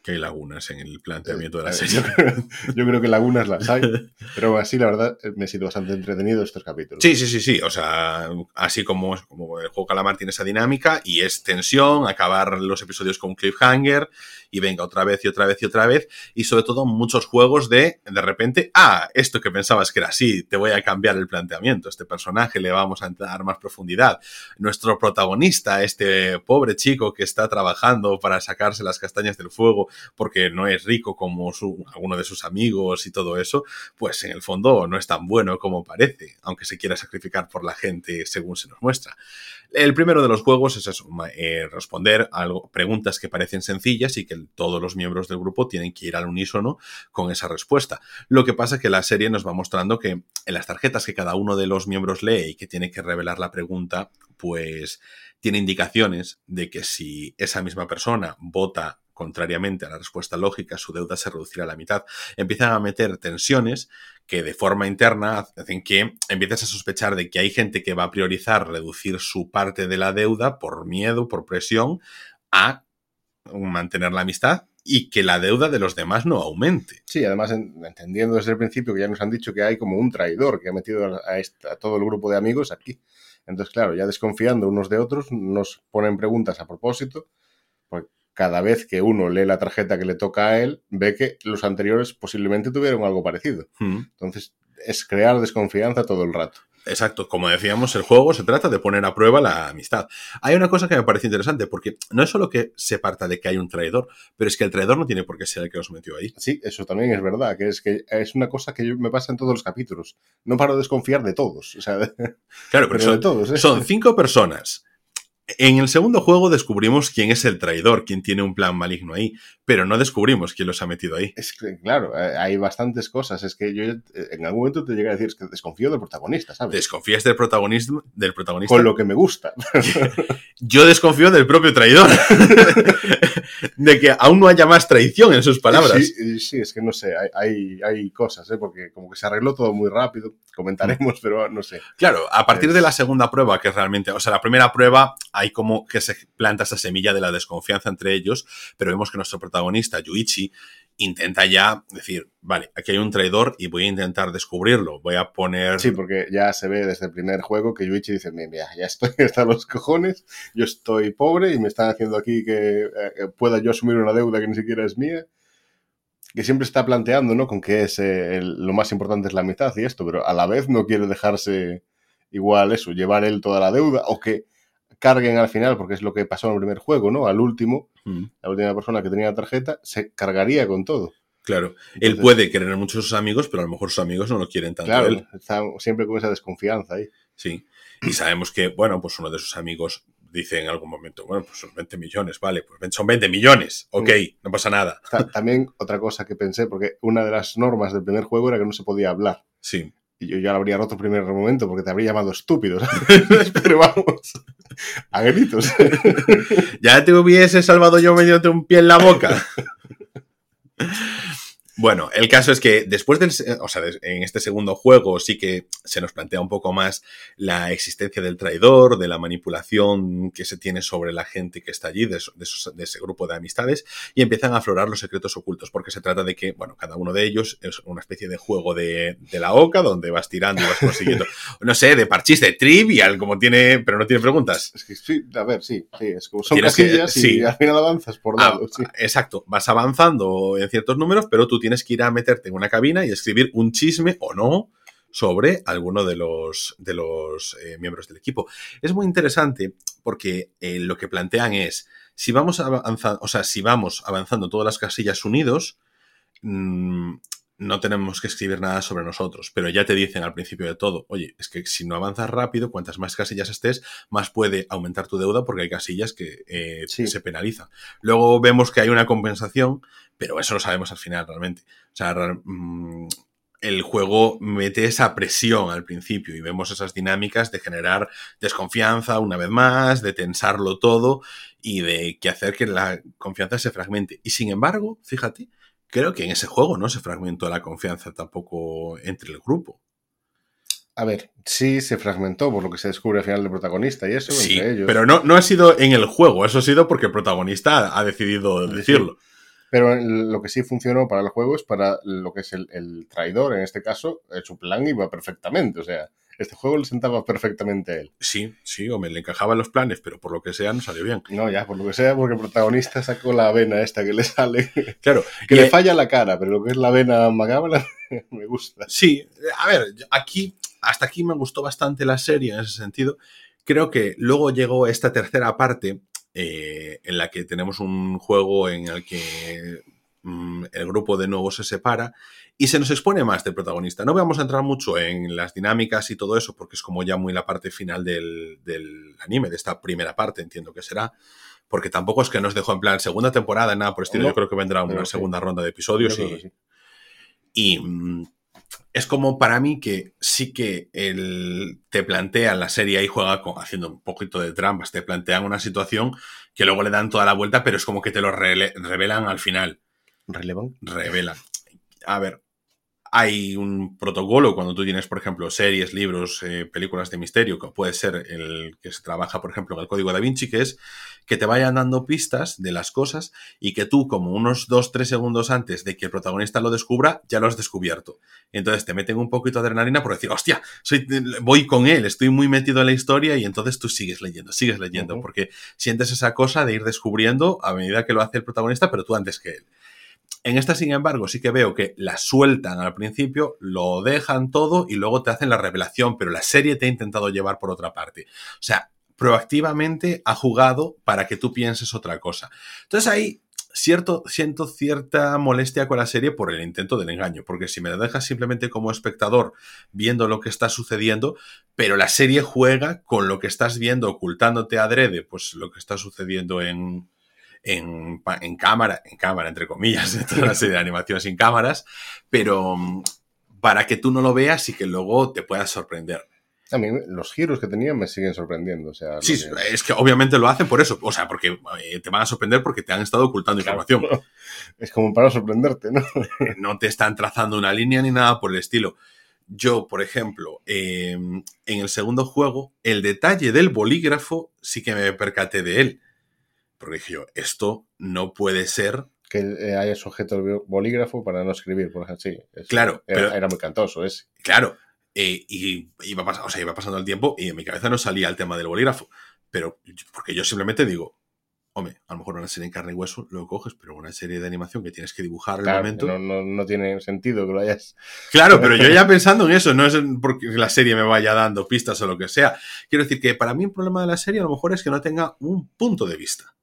que hay lagunas en el planteamiento de la serie. Yo, creo que lagunas las hay, pero así la verdad me ha sido bastante entretenido estos capítulos. Sí, sí, sí, sí. O sea, así como, como el juego Calamar tiene esa dinámica y es tensión, acabar los episodios con cliffhanger y venga otra vez y otra vez y otra vez. Y sobre todo muchos juegos de, de repente, ah, esto que pensabas que era así, te voy a cambiar el planteamiento. Este personaje le vamos a dar más profundidad. Nuestro protagonista, este pobre chico que está trabajando para sacarse las castañas del fuego porque no es rico como su, alguno de sus amigos y todo eso, pues en el fondo no es tan bueno como parece, aunque se quiera sacrificar por la gente según se nos muestra. El primero de los juegos es eso, eh, responder a preguntas que parecen sencillas y que todos los miembros del grupo tienen que ir al unísono con esa respuesta. Lo que pasa es que la serie nos va mostrando que en las tarjetas que cada uno de los miembros lee y que tiene que revelar la pregunta, pues tiene indicaciones de que si esa misma persona vota contrariamente a la respuesta lógica, su deuda se reducirá a la mitad. Empiezan a meter tensiones que de forma interna hacen que empieces a sospechar de que hay gente que va a priorizar reducir su parte de la deuda por miedo, por presión, a mantener la amistad y que la deuda de los demás no aumente. Sí, además entendiendo desde el principio que ya nos han dicho que hay como un traidor que ha metido a, todo el grupo de amigos aquí. Entonces, claro, ya desconfiando unos de otros, nos ponen preguntas a propósito, cada vez que uno lee la tarjeta que le toca a él, ve que los anteriores posiblemente tuvieron algo parecido. Hmm. Entonces, es crear desconfianza todo el rato. Exacto, como decíamos, el juego se trata de poner a prueba la amistad. Hay una cosa que me parece interesante, porque no es solo que se parta de que hay un traidor, pero es que el traidor no tiene por qué ser el que nos metió ahí. Sí, eso también es verdad, que es que es una cosa que me pasa en todos los capítulos. No paro de desconfiar de todos. O sea, claro, pero, de todos, ¿eh? son cinco personas en el segundo juego descubrimos quién es el traidor, quién tiene un plan maligno ahí, pero no descubrimos quién los ha metido ahí. Es que, claro, eh, hay bastantes cosas. Es que yo eh, en algún momento te llega a decir que desconfío del protagonista, ¿sabes? Desconfías del, protagonismo, del protagonista. Con lo que me gusta. yo desconfío del propio traidor. de que aún no haya más traición en sus palabras. Sí, sí es que no sé, hay, hay, cosas, ¿eh? porque como que se arregló todo muy rápido. Comentaremos, pero no sé. Claro, a partir de la segunda prueba, que realmente, o sea, la primera prueba hay como que se planta esa semilla de la desconfianza entre ellos, pero vemos que nuestro protagonista, Yuichi, intenta ya decir, vale, aquí hay un traidor y voy a intentar descubrirlo, voy a poner... Sí, porque ya se ve desde el primer juego que Yuichi dice, mira, ya estoy hasta los cojones, yo estoy pobre y me están haciendo aquí que eh, pueda yo asumir una deuda que ni siquiera es mía que siempre está planteando, ¿no? Con que es eh, lo más importante es la mitad y esto, pero a la vez no quiere dejarse igual eso, llevar él toda la deuda o que carguen al final, porque es lo que pasó en el primer juego, ¿no? Al último, mm. la última persona que tenía la tarjeta se cargaría con todo. Claro, él puede querer mucho a sus amigos, pero a lo mejor sus amigos no lo quieren tanto. Claro, él. está siempre con esa desconfianza ahí. Sí, y sabemos que, bueno, pues uno de sus amigos dice en algún momento, bueno, pues son 20 millones, vale, pues son 20 millones, ok, no pasa nada. También otra cosa que pensé, porque una de las normas del primer juego era que no se podía hablar. Sí Y yo ya lo habría roto el primer momento porque te habría llamado estúpido. Pero vamos, a gritos. ya te hubiese salvado yo metiéndote un pie en la boca. Bueno, el caso es que después del, o sea, en este segundo juego sí que se nos plantea un poco más la existencia del traidor, de la manipulación que se tiene sobre la gente que está allí, de, ese grupo de amistades, y empiezan a aflorar los secretos ocultos, porque se trata de que, bueno, cada uno de ellos es una especie de juego de, la oca, donde vas tirando y vas consiguiendo, no sé, de parchís, de trivial, como tiene, pero no tiene preguntas. Es que sí, a ver, sí, sí, es como son casillas y al final avanzas por ah. Exacto, vas avanzando en ciertos números, pero tú tienes que ir a meterte en una cabina y escribir un chisme o no sobre alguno de los, de los eh, miembros del equipo. Es muy interesante porque eh, lo que plantean es, si vamos avanzando, o sea, si vamos avanzando todas las casillas unidos, mm, no tenemos que escribir nada sobre nosotros, pero ya te dicen al principio de todo, oye, es que si no avanzas rápido, cuantas más casillas estés, más puede aumentar tu deuda porque hay casillas que eh, se penalizan. Luego vemos que hay una compensación, pero eso lo sabemos al final realmente. O sea, mm, el juego mete esa presión al principio y vemos esas dinámicas de generar desconfianza una vez más, de tensarlo todo y de que hacer que la confianza se fragmente. Y sin embargo, fíjate, creo que en ese juego no se fragmentó la confianza tampoco entre el grupo. A ver, sí se fragmentó por lo que se descubre al final del protagonista y eso sí, Pero no, no ha sido en el juego, eso ha sido porque el protagonista ha decidido decirlo. Pero lo que sí funcionó para el juego es para lo que es el, traidor, en este caso, su plan iba perfectamente. O sea, este juego le sentaba perfectamente a él. Sí, sí, hombre, le encajaban los planes, pero por lo que sea no salió bien. No, ya, por lo que sea, porque el protagonista sacó la vena esta que le sale. Claro. que le falla la cara, pero lo que es la vena macabra me gusta. Sí, a ver, aquí, hasta aquí me gustó bastante la serie en ese sentido. Creo que luego llegó esta tercera parte eh, en la que tenemos un juego en el que mm, el grupo de nuevo se separa y se nos expone más del protagonista. No vamos a entrar mucho en las dinámicas y todo eso, porque es como ya muy la parte final del, anime, de esta primera parte, entiendo que será. Porque tampoco es que nos dejó en plan segunda temporada, nada por estilo. Yo creo que vendrá una segunda ronda de episodios y, y mm, es como para mí que sí que el, te plantean la serie ahí juega con, haciendo un poquito de trampas, te plantean una situación que luego le dan toda la vuelta, pero es como que te lo revelan al final. ¿Relevan? Revelan. A ver, hay un protocolo cuando tú tienes, por ejemplo, series, libros, eh, películas de misterio, que puede ser el que se trabaja, por ejemplo, en el código da Vinci, que es que te vayan dando pistas de las cosas y que tú, como unos dos, tres segundos antes de que el protagonista lo descubra, ya lo has descubierto. Entonces te meten un poquito de adrenalina por decir, hostia, soy, voy con él, estoy muy metido en la historia y entonces tú sigues leyendo, sigues leyendo, porque sientes esa cosa de ir descubriendo a medida que lo hace el protagonista, pero tú antes que él. En esta, sin embargo, sí que veo que la sueltan al principio, lo dejan todo y luego te hacen la revelación, pero la serie te ha intentado llevar por otra parte. O sea, proactivamente ha jugado para que tú pienses otra cosa. Entonces ahí cierto, siento cierta molestia con la serie por el intento del engaño, porque si me la dejas simplemente como espectador viendo lo que está sucediendo, pero la serie juega con lo que estás viendo, ocultándote adrede, pues lo que está sucediendo en, en, en cámara, en cámara, entre comillas, toda una serie de animación sin cámaras, pero mm, para que tú no lo veas y que luego te puedas sorprender. A mí los giros que tenían me siguen sorprendiendo. O sea, sí, es que obviamente lo hacen por eso. O sea, porque eh, te van a sorprender porque te han estado ocultando información. Es como para sorprenderte, ¿no? no te están trazando una línea ni nada por el estilo. Yo, por ejemplo, em, en el segundo juego, el detalle del bolígrafo sí que me percaté de él. Porque dije yo, esto no puede ser. Que eh, haya sujeto el bolígrafo para no escribir, por ejemplo. Sí, claro. Era, era, muy cantoso ese. Claro. Eh, y iba, pasando, o sea, iba pasando el tiempo y en mi cabeza no salía el tema del bolígrafo. Pero porque yo simplemente digo, hombre, a lo mejor una serie en carne y hueso lo coges, pero una serie de animación que tienes que dibujar en el momento. No, no, no, tiene sentido que lo hayas. Claro, pero yo ya pensando en eso, no es porque la serie me vaya dando pistas o lo que sea. Quiero decir que para mí el problema de la serie a lo mejor es que no tenga un punto de vista.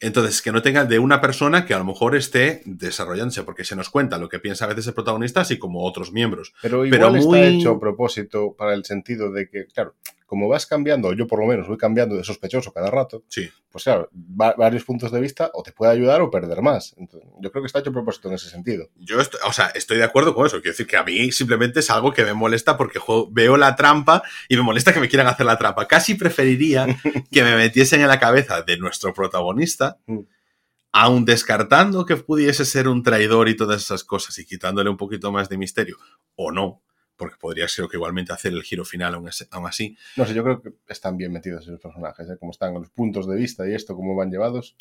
Entonces, que no tenga de una persona que a lo mejor esté desarrollándose, porque se nos cuenta lo que piensa a veces el protagonista, así como otros miembros. Pero igual está hecho a propósito para el sentido de que, claro, como vas cambiando, yo por lo menos voy cambiando de sospechoso cada rato, sí. pues claro, varios puntos de vista o te puede ayudar o perder más. yo creo que está hecho a propósito en ese sentido. Yo, estoy, o sea, estoy de acuerdo con eso. Quiero decir que a mí simplemente es algo que me molesta porque veo la trampa y me molesta que me quieran hacer la trampa. Casi preferiría que me metiesen en la cabeza de nuestro protagonista. Mm aun descartando que pudiese ser un traidor y todas esas cosas y quitándole un poquito más de misterio, o no, porque podría ser que igualmente hacer el giro final aún, así. No sé, yo creo que están bien metidos esos personajes, ¿eh? como están los puntos de vista y esto, cómo van llevados,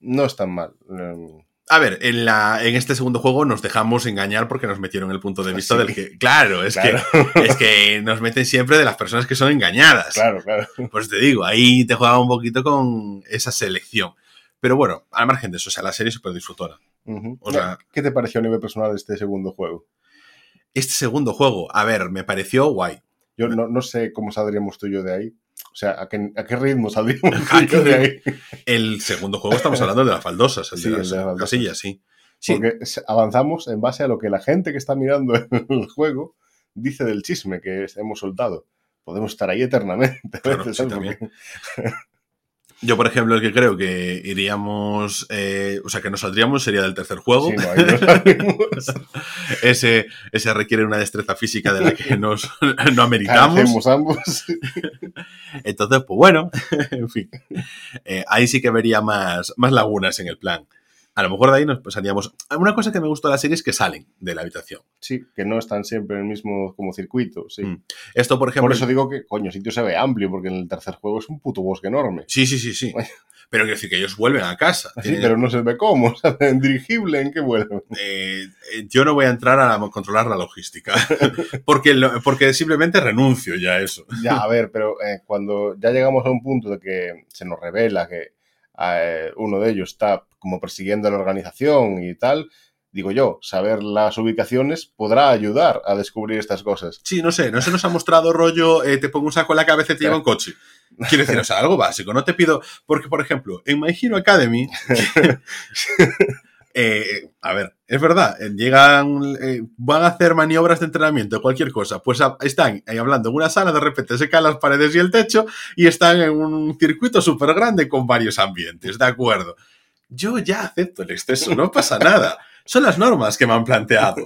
no están mal. Em, A ver, en, la, en este segundo juego nos dejamos engañar porque nos metieron el punto de vista del que. Claro, es, Que, es que nos meten siempre de las personas que son engañadas. Claro, claro. Pues te digo, ahí te juega un poquito con esa selección. Pero bueno, al margen de eso, o sea, la serie es súper disfrutora. ¿Qué te pareció a nivel personal este segundo juego? Este segundo juego, a ver, me pareció guay. Yo no, sé cómo saldríamos tú y yo de ahí. O sea, ¿a qué, a qué ritmo saldríamos tú y yo de ahí? El segundo juego estamos hablando de las faldosas, el sí, de las, de casillas, sí. Porque avanzamos en base a lo que la gente que está mirando el juego dice del chisme que hemos soltado. Podemos estar ahí eternamente. Claro, sí, también. Yo, por ejemplo, el que creo que iríamos, eh, o sea, que nos saldríamos sería del tercer juego. Sí, no, ese, ese requiere una destreza física de la que nos, no ameritamos. ambos. Entonces, pues bueno, en fin. Eh, ahí sí que vería más, más lagunas en el plan a lo mejor de ahí nos pasaríamos. Una cosa que me gustó de la serie es que salen de la habitación. Sí, que no están siempre en el mismo como circuito, sí. Mm. Esto, por ejemplo. Por eso digo que, coño, el sitio se ve amplio, porque en el tercer juego es un puto bosque enorme. Sí, sí, sí, sí. Pero quiero decir que ellos vuelven a casa. Sí, pero no se ve cómo, ¿En dirigible en qué vuelven. Eh, eh, yo no voy a entrar a controlar la logística, porque, porque simplemente renuncio ya a eso. Ya, a ver, pero eh, cuando ya llegamos a un punto de que se nos revela que uno de ellos está como persiguiendo a la organización y tal, digo yo, saber las ubicaciones podrá ayudar a descubrir estas cosas. Sí, no sé, no se nos ha mostrado rollo, eh, te pongo un saco en la cabeza y te llevo un coche. Quiero decir, o sea, algo básico, no te pido, porque por ejemplo, en My Hero Academy, eh, a ver, es verdad, llegan, eh, van a hacer maniobras de entrenamiento, cualquier cosa, pues están ahí hablando en una sala, de repente se caen las paredes y el techo y están en un circuito súper grande con varios ambientes, ¿de acuerdo? yo ya acepto el exceso, no pasa nada. Son las normas que me han planteado.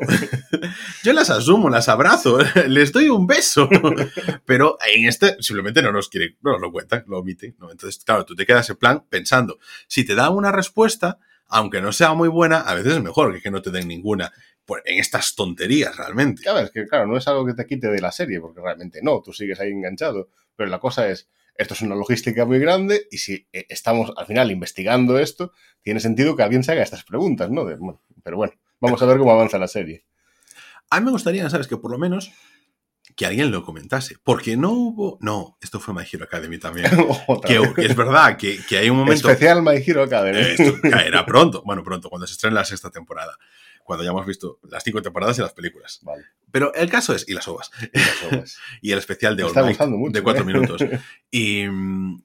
Yo las asumo, las abrazo, les doy un beso. Pero en este simplemente no nos quiere, no nos lo cuentan, lo omiten. ¿no? Entonces, claro, tú te quedas en plan pensando, si te dan una respuesta, aunque no sea muy buena, a veces es mejor que que no te den ninguna. En estas tonterías, realmente. Claro, es que claro, no es algo que te quite de la serie, porque realmente no, tú sigues ahí enganchado. Pero la cosa es, esto es una logística muy grande y si eh, estamos al final investigando esto, tiene sentido que alguien se haga estas preguntas, ¿no? pero bueno, vamos a ver cómo avanza la serie. A mí me gustaría, ¿sabes? Que por lo menos que alguien lo comentase. Porque no hubo. No, esto fue My Hero Academy también. que, es verdad que, hay un momento. Especial My Hero Academy. Esto caerá pronto. Bueno, pronto, cuando se estrene la sexta temporada. Cuando ya hemos visto las cinco temporadas y las películas. Vale. Pero el caso es, y las ovas. Y, el especial de All de cuatro ¿eh? minutos. Y mm,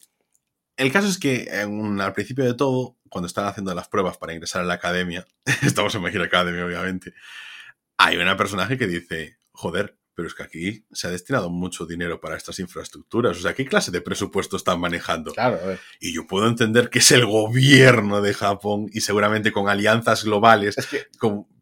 el caso es que al principio de todo, cuando están haciendo las pruebas para ingresar a la academia, estamos en Magic Academy, obviamente, hay una personaje que dice, joder, pero es que aquí se ha destinado mucho dinero para estas infraestructuras. O sea, ¿qué clase de presupuesto están manejando? Claro, a ver. Y yo puedo entender que es el gobierno de Japón y seguramente con alianzas globales,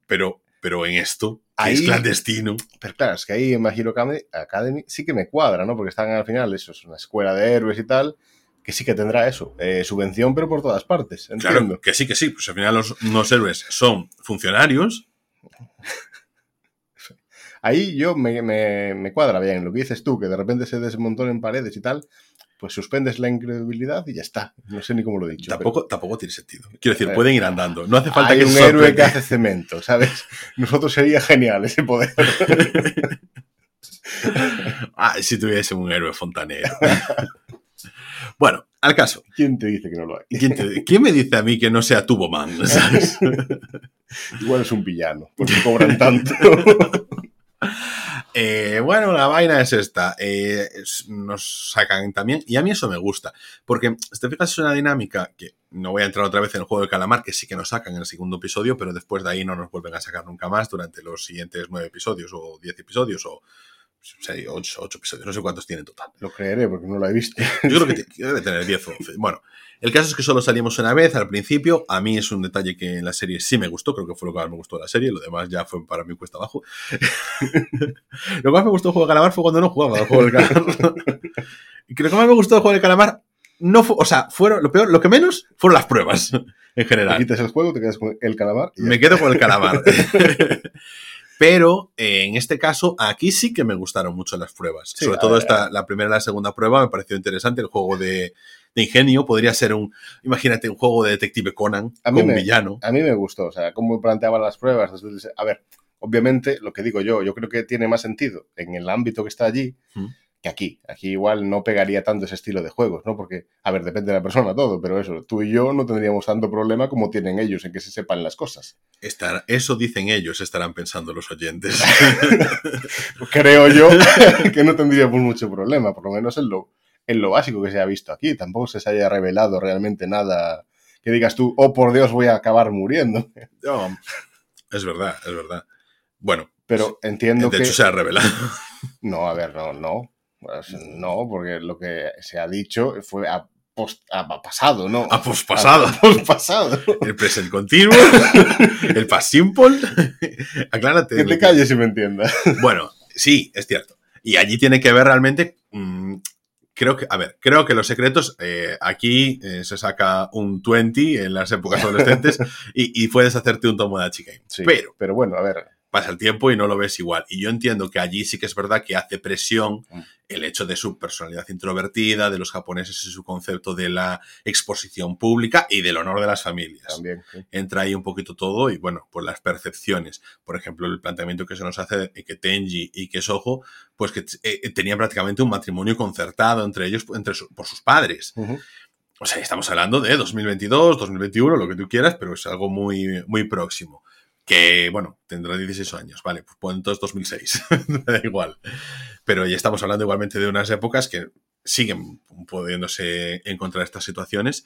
pero, pero en esto es clandestino. Pero claro, es que ahí en My Hero Academy sí que me cuadra, ¿no? Porque están al final, eso es una escuela de héroes y tal, que sí que tendrá eso, eh, subvención, pero por todas partes. Entiendo. Claro, que sí, que sí. Pues al final los, los héroes son funcionarios. Ahí yo me, me, me, cuadra bien lo que dices tú, que de repente se desmontonen paredes y tal pues suspendes la incredibilidad y ya está. No sé ni cómo lo he dicho. Tampoco, tampoco tiene sentido. Quiero decir, pueden ir andando. No hace falta Hay que un héroe que hace cemento, ¿sabes? Nosotros sería genial ese poder. ah, si tuviese un héroe fontanero. bueno, al caso. ¿Quién te dice que no lo hay? ¿Quién, me dice a mí que no sea Tuboman? ¿sabes? Igual es un villano, porque cobran tanto. Eh, bueno, la vaina es esta. Eh, nos sacan también, y a mí eso me gusta, porque te fijas, es una dinámica que no voy a entrar otra vez en el juego de calamar, que sí que nos sacan en el segundo episodio, pero después de ahí no nos vuelven a sacar nunca más durante los siguientes nueve episodios o diez episodios o ocho, ocho episodios, no sé cuántos tiene en total. Lo creeré porque no lo he visto. Yo creo que debe tener 10 o 11. Bueno, el caso es que solo salimos una vez al principio. A mí es un detalle que en la serie sí me gustó, creo que fue lo que más me gustó de la serie. Lo demás ya fue para mí cuesta abajo. lo que más me gustó de calamar fue cuando no jugaba al juego del calamar. y que lo que más me gustó del juego de calamar no fue, o sea, fueron lo peor, lo que menos fueron las pruebas en general. Te quitas el juego, te quedas con el calamar. me quedo con el calamar. Pero eh, en este caso, aquí sí que me gustaron mucho las pruebas. Sobre todo esta, la primera y la segunda prueba me pareció interesante. El juego de, ingenio podría ser un, imagínate, un juego de detective Conan con un villano. A mí me gustó, o sea, cómo planteaban las pruebas. A ver, obviamente, lo que digo yo, yo creo que tiene más sentido en el ámbito que está allí que aquí. Aquí igual no pegaría tanto ese estilo de juegos, ¿no? Porque, a ver, depende de la persona todo, pero eso, tú y yo no tendríamos tanto problema como tienen ellos en que se sepan las cosas. Estar, eso dicen ellos, estarán pensando los oyentes. Creo yo que no tendríamos mucho problema, por lo menos en lo, en lo básico que se ha visto aquí. Tampoco se, haya revelado realmente nada que digas tú, oh por Dios, voy a acabar muriendo. es verdad, es verdad. Bueno, pero entiendo que. De hecho, se ha revelado. No, a ver, no, no. Pues no, porque lo que se ha dicho fue a, post, a, pasado, ¿no? A pospasado. A pospasado. El present continuo, el past simple. Aclárate. Que te calles si me entiendas. Bueno, sí, es cierto. Y allí tiene que ver realmente. Mmm, creo que, a ver, creo que los secretos, eh, aquí eh, se saca un 20 en las épocas adolescentes y, y puedes hacerte un tomo de Game. Sí, pero, pero bueno, a ver, pasa el tiempo y no lo ves igual. Y yo entiendo que allí sí que es verdad que hace presión mm. el hecho de su personalidad introvertida, de los japoneses y su concepto de la exposición pública y del honor de las familias. También. Entra ahí un poquito todo y bueno, pues las percepciones. Por ejemplo, el planteamiento que se nos hace de que Tenji y que Soho, pues que eh, tenían prácticamente un matrimonio concertado entre ellos entre por sus padres. O sea, estamos hablando de 2022, 2021, lo que tú quieras, pero es algo muy, muy próximo que, bueno, tendrá 16 años, vale, pues, entonces 2006, me da igual. Pero ya estamos hablando igualmente de unas épocas que siguen pudiéndose encontrar estas situaciones.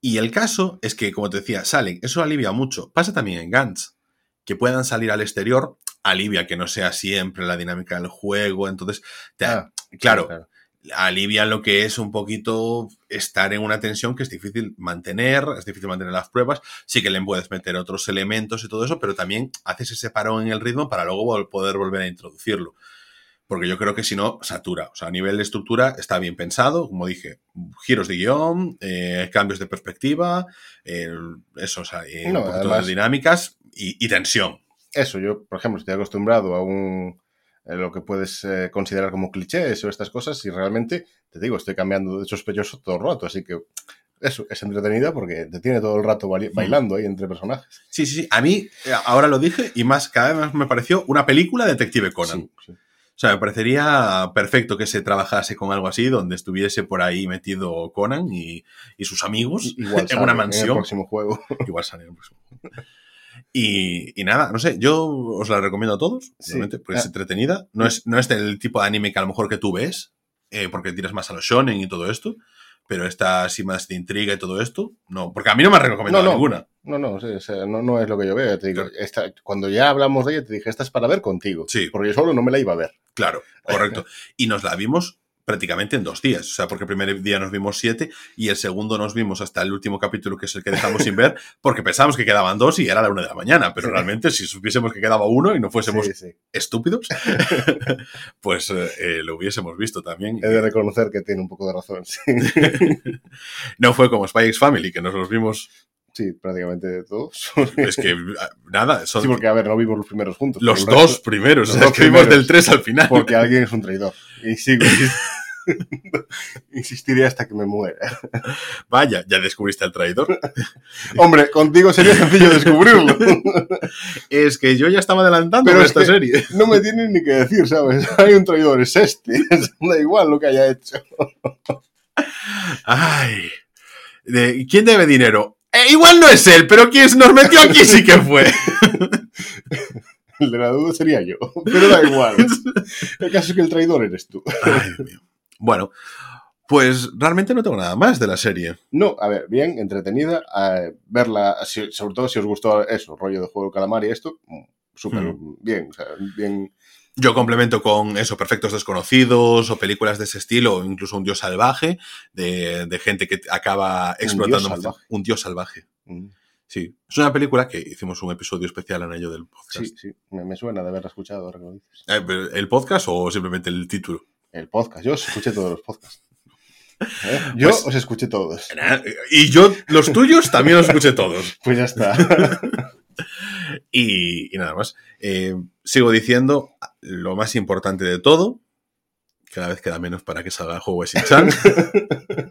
Y el caso es que, como te decía, salen, eso alivia mucho. Pasa también en Gantz, que puedan salir al exterior, alivia que no sea siempre la dinámica del juego, entonces, ah, claro alivia lo que es un poquito estar en una tensión que es difícil mantener, es difícil mantener las pruebas, sí que le puedes meter otros elementos y todo eso, pero también haces ese parón en el ritmo para luego poder volver a introducirlo. Porque yo creo que si no, satura. O sea, a nivel de estructura está bien pensado, como dije, giros de guion, eh, cambios de perspectiva, eso, o sea, de dinámicas y, y tensión. Eso, yo, por ejemplo, estoy acostumbrado a un eh, lo que puedes eh, considerar como clichés o estas cosas y realmente, te digo, estoy cambiando de sospechoso todo el rato, así que eso, es entretenida porque te tiene todo el rato bailando ahí entre personajes. Sí, sí, sí. A mí, eh, ahora lo dije, y más, cada vez más me pareció una película Detective Conan. O sea, me parecería perfecto que se trabajase con algo así, donde estuviese por ahí metido Conan y, sus amigos Igual en una mansión. En el próximo juego. Igual sale en el próximo juego. Y, nada, no sé, yo os la recomiendo a todos, porque es ah. entretenida. No es, no es del tipo de anime que a lo mejor que tú ves, eh, porque tiras más a los shonen y todo esto, pero esta así más de intriga y todo esto, no, porque a mí no me ha recomendado ninguna. No, no, no, no es lo que yo veo. Te digo, cuando ya hablamos de ella, te dije, esta es para ver contigo. Sí. Porque yo solo no me la iba a ver. Claro, correcto. y nos la vimos prácticamente en dos días. O sea, porque el primer día nos vimos siete y el segundo nos vimos hasta el último capítulo, que es el que dejamos sin ver, porque pensábamos que quedaban dos y era la una de la mañana. Pero realmente, si supiésemos que quedaba uno y no fuésemos estúpidos, pues eh, lo hubiésemos visto también. He de reconocer que tiene un poco de razón. no fue como Spy X Family, que nos los vimos Sí, prácticamente todos. Es que nada. Son... Sí, porque a ver, no vimos los primeros juntos. Los dos primeros, los o sea, dos vimos del 3 al final. Porque alguien es un traidor. Y sigo. Insistiría hasta que me muera. Vaya, ya descubriste al traidor. Hombre, contigo sería sencillo descubrirlo. es que yo ya estaba adelantando Pero esta serie. No me tienen ni que decir, ¿sabes? Hay un traidor, es este. Da igual lo que haya hecho. Ay. ¿De ¿Quién debe dinero? Eh, igual no es él, pero quien nos metió aquí sí que fue. El de la duda sería yo, pero da igual. El caso es que el traidor eres tú. Ay, Dios mío. Bueno, pues realmente no tengo nada más de la serie. No, a ver, bien, entretenida. verla, sobre todo si os gustó eso, rollo de juego de calamar y esto, mm, súper bien, o sea, bien Yo complemento con eso, Perfectos Desconocidos o películas de ese estilo, o incluso Un Dios Salvaje, de, gente que acaba explotando un Dios Salvaje. Mm. Sí, es una película que hicimos un episodio especial en ello del podcast. Sí, sí, me, suena de haberla escuchado ahora que lo dices. Eh, ¿El podcast o simplemente el título? El podcast, yo escuché todos los podcasts. ¿Eh? Yo pues os escuché todos. Y yo los tuyos también los escuché todos. Pues ya está. y, nada más. Eh, sigo diciendo lo más importante de todo. Cada vez queda menos para que salga el juego de Shin-Chan.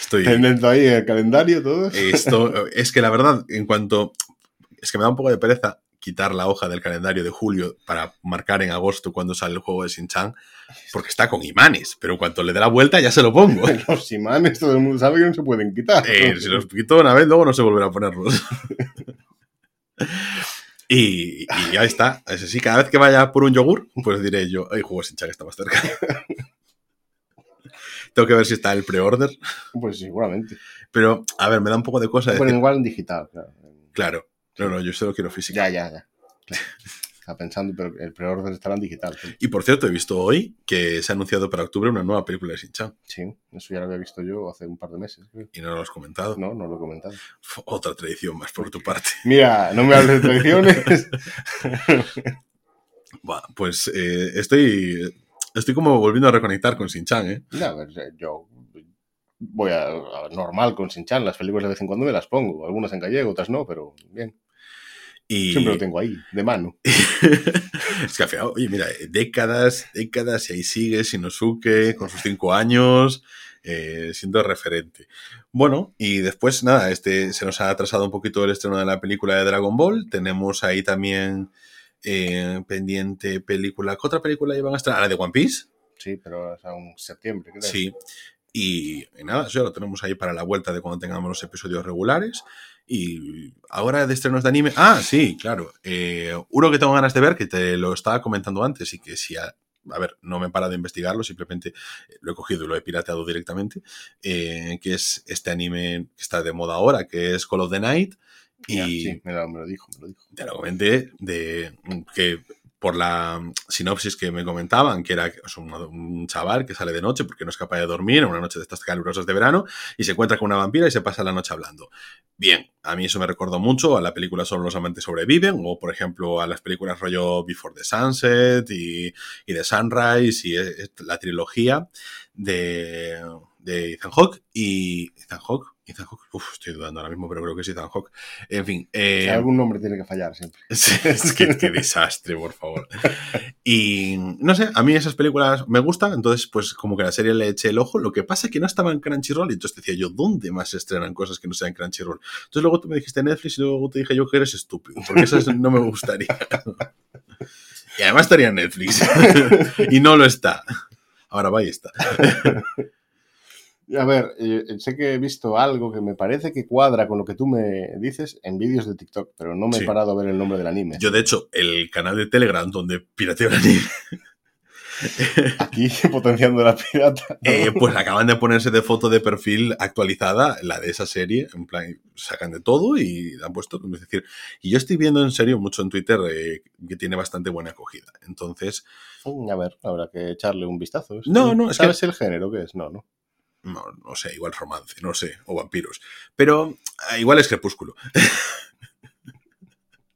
Estoy. Teniendo ahí el calendario todo. Esto, es que la verdad, en cuanto. Es que me da un poco de pereza quitar la hoja del calendario de julio para marcar en agosto cuando sale el juego de Shin-Chan, porque está con imanes, pero en cuanto le dé la vuelta ya se lo pongo. Los imanes todo el mundo sabe que no se pueden quitar. Eh, si los quito una vez, luego no se volverá a ponerlos. Y, y ahí está. Es así, cada vez que vaya por un yogur, pues diré yo, el juego de Shin-Chan está más cerca. Tengo que ver si está el pre-order. Pues seguramente. Pero, a ver, me da un poco de cosa. Bueno, igual en digital, claro. Claro. No, no, yo solo quiero físico. Ya, ya, ya. Pensando, pero el pre-order estará en digital. Y por cierto, he visto hoy que se ha anunciado para octubre una nueva película de Shin-Chan. Sí, eso ya lo había visto yo hace un par de meses. ¿Y no lo has comentado? No, no lo he comentado. Otra tradición más por tu parte. Mira, no me hables de tradiciones. bueno, pues eh, estoy Estoy como volviendo a reconectar con Shin-Chan, ¿eh? Ya, yo voy a, normal con Shin-Chan. Las películas de vez en cuando me las pongo. Algunas en gallego, otras no, pero bien. Y... Siempre lo tengo ahí, de mano. es que al final, oye, mira, décadas, décadas y ahí sigue Shinosuke con sus cinco años, eh, siendo referente. Bueno, y después, nada, este se nos ha atrasado un poquito el estreno de la película de Dragon Ball. Tenemos ahí también eh, pendiente película. ¿Qué otra película iban a estrenar? ¿La de One Piece? Sí, pero es aún septiembre, creo. Sí. Y, nada, ya lo tenemos ahí para la vuelta de cuando tengamos los episodios regulares. Y ahora de estrenos de anime. Ah, sí, claro. Eh, uno que tengo ganas de ver, que te lo estaba comentando antes y que si a, ver, no me para de investigarlo, simplemente lo he cogido y lo he pirateado directamente, eh, que es este anime que está de moda ahora, que es Call of the Night, y sí, me lo, dijo, me lo dijo. Te lo comenté de que por la sinopsis que me comentaban, que era un, chaval que sale de noche porque no es capaz de dormir en una noche de estas calurosas de verano y se encuentra con una vampira y se pasa la noche hablando. Bien, a mí eso me recordó mucho a la película Solo los amantes sobreviven o, por ejemplo, a las películas rollo Before the Sunset y, y The Sunrise y la trilogía de, de Ethan Hawke y Ethan Hawke Ethan Hawke, uf, estoy dudando ahora mismo, pero creo que es Ethan Hawke. En fin. Eh, algún nombre tiene que fallar siempre. es que qué desastre, por favor. Y no sé, a mí esas películas me gustan, entonces, pues como que la serie le eché el ojo. Lo que pasa es que no estaba en Crunchyroll, y entonces decía yo, ¿dónde más se estrenan cosas que no sean Crunchyroll? Entonces luego tú me dijiste Netflix y luego te dije yo que eres estúpido, porque esas no me gustaría. y además estaría en Netflix. y no lo está. Ahora va y está. A ver, eh, sé que he visto algo que me parece que cuadra con lo que tú me dices en vídeos de TikTok, pero no me he parado a ver el nombre del anime. Yo, de hecho, el canal de Telegram donde pirateo el anime. Aquí potenciando la pirata. Eh, pues acaban de ponerse de foto de perfil actualizada, la de esa serie, en plan, sacan de todo y han puesto, es decir, y yo estoy viendo en serio mucho en Twitter eh, que tiene bastante buena acogida. Entonces. A ver, habrá que echarle un vistazo. No, no, es ¿Sabes el género que es? No, no no, no sé, igual romance, no sé, o vampiros. Pero eh, igual es crepúsculo.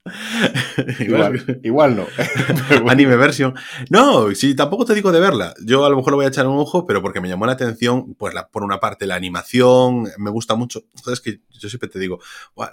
igual, igual, no. Anime versión. No, sí, tampoco te digo de verla. Yo a lo mejor lo voy a echar un ojo, pero porque me llamó la atención, pues la, por una parte la animación, me gusta mucho. Entonces que yo siempre te digo,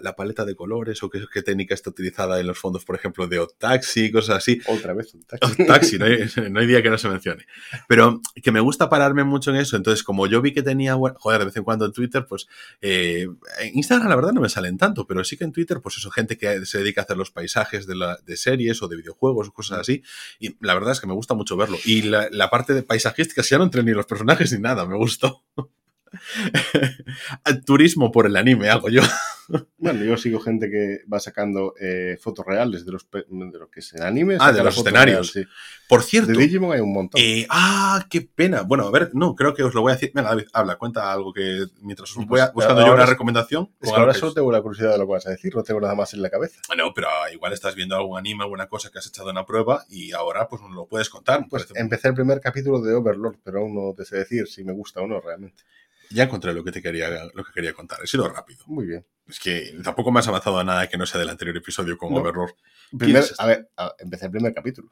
la paleta de colores o qué, qué, técnica está utilizada en los fondos, por ejemplo, de Otaxi, cosas así. Otra vez Otaxi. no, hay, no hay día que no se mencione. Pero que me gusta pararme mucho en eso. Entonces, como yo vi que tenía, joder, de vez en cuando en Twitter, pues eh, en Instagram la verdad no me salen tanto, pero sí que en Twitter, pues eso, gente que se dedica a hacer los paisajes de, la, de series o de videojuegos o cosas así. Y la verdad es que me gusta mucho verlo. Y la, parte de paisajística, si ya no entré ni los personajes ni nada, me gustó. Turismo por el anime hago yo. Bueno, yo sigo gente que va sacando eh, fotos reales de, los, de lo que se animes. Ah, de los escenarios. Por cierto. De Digimon hay un montón. Eh, ah, qué pena. Bueno, a ver, no, creo que os lo voy a decir. Venga, David, habla, cuenta algo que mientras os voy pues, buscando yo una recomendación. Es que ahora solo tengo la curiosidad de lo que vas a decir, no tengo nada más en la cabeza. Bueno, pero igual estás viendo algún anime, alguna cosa que has echado en la prueba y ahora pues nos lo puedes contar. Pues empecé el primer capítulo de Overlord, pero aún no te sé decir si me gusta o no realmente. Ya encontré lo que te quería, lo que quería contar. He sido rápido. Muy bien. Es que tampoco me has avanzado a nada que no sea del anterior episodio con Overlord. a ver, empecé el primer capítulo.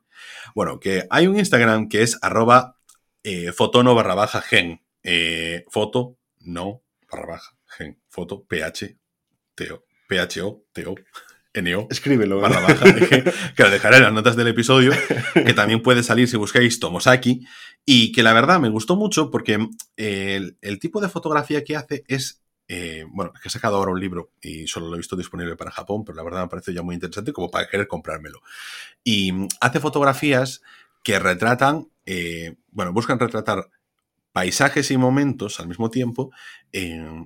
Bueno, que hay un Instagram que es arroba eh, fotono barra baja gen. Eh, foto, no, barra baja, gen. Foto, ph, teo, pho, teo. NO. Escríbelo. Barra baja, que lo dejaré en las notas del episodio, que también puede salir si buscáis Tomosaki, y que la verdad me gustó mucho porque el, tipo de fotografía que hace es eh, bueno, es que he sacado ahora un libro y solo lo he visto disponible para Japón, pero la verdad me parece ya muy interesante como para querer comprármelo. Y hace fotografías que retratan, eh, bueno, buscan retratar paisajes y momentos al mismo tiempo eh,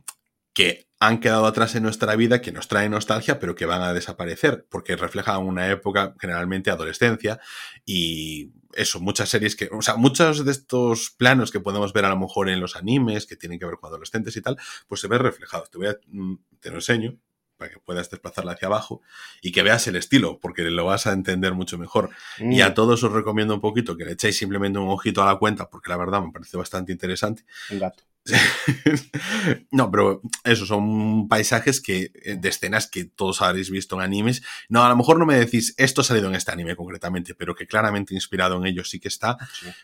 que han quedado atrás en nuestra vida, que nos traen nostalgia, pero que van a desaparecer, porque reflejan una época, generalmente adolescencia, y eso, muchas series que, o sea, muchos de estos planos que podemos ver a lo mejor en los animes, que tienen que ver con adolescentes y tal, pues se ven reflejados. Te voy a, mm, te lo enseño para que puedas desplazarla hacia abajo y que veas el estilo, porque lo vas a entender mucho mejor. Y a mm. todos os recomiendo un poquito que le echéis simplemente un ojito a la cuenta, porque la verdad me parece bastante interesante. Un gato. no, pero eso son paisajes que eh, de escenas que todos habréis visto en animes. No, a lo mejor no me decís esto ha salido en este anime concretamente, pero que claramente inspirado en ellos sí que está.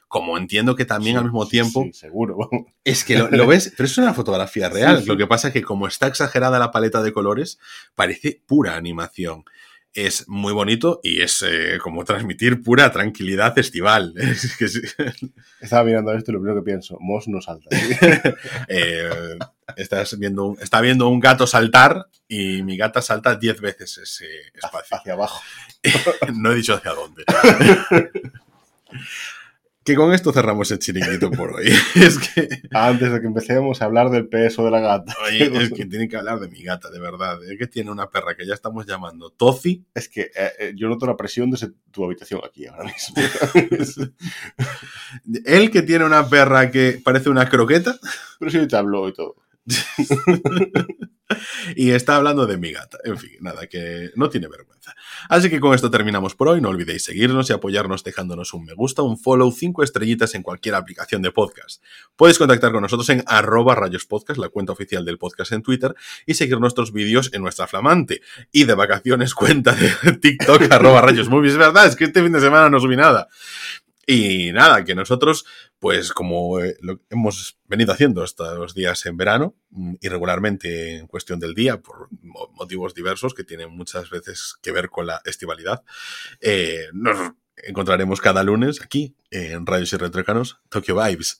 Como entiendo que también al mismo tiempo. seguro. Es que lo, ves, pero es una fotografía real. Lo que pasa es que como está exagerada la paleta de colores, parece pura animación es muy bonito y es eh, como transmitir pura tranquilidad estival. Estaba mirando esto y lo primero que pienso, Moss no salta. Eh, estás viendo está viendo un gato saltar y mi gata salta 10 veces ese espacio. Hacia abajo. no he dicho hacia dónde. Que con esto cerramos el chiringuito por hoy. es que... Antes de que empecemos a hablar del peso de la gata. es que tiene que hablar de mi gata, de verdad. Es que tiene una perra que ya estamos llamando Tozi. Es que eh, eh, yo noto la presión de tu habitación aquí ahora mismo. Él que tiene una perra que parece una croqueta. Pero sí te habló y todo. y está hablando de mi gata. En fin, nada, que no tiene vergüenza. Así que con esto terminamos por hoy. No olvidéis seguirnos y apoyarnos dejándonos un me gusta, un follow, cinco estrellitas en cualquier aplicación de podcast. Podéis contactar con nosotros en arroba rayospodcast, la cuenta oficial del podcast en Twitter, y seguir nuestros vídeos en nuestra flamante y de vacaciones cuenta de TikTok arroba rayos Es verdad, es que este fin de semana no subí nada. Y nada, que nosotros, pues como eh, lo hemos venido haciendo estos días en verano, mm, irregularmente en cuestión del día, por motivos diversos que tienen muchas veces que ver con la estivalidad, eh, nos encontraremos cada lunes aquí en Radios y Retrocanos, Tokyo Vibes.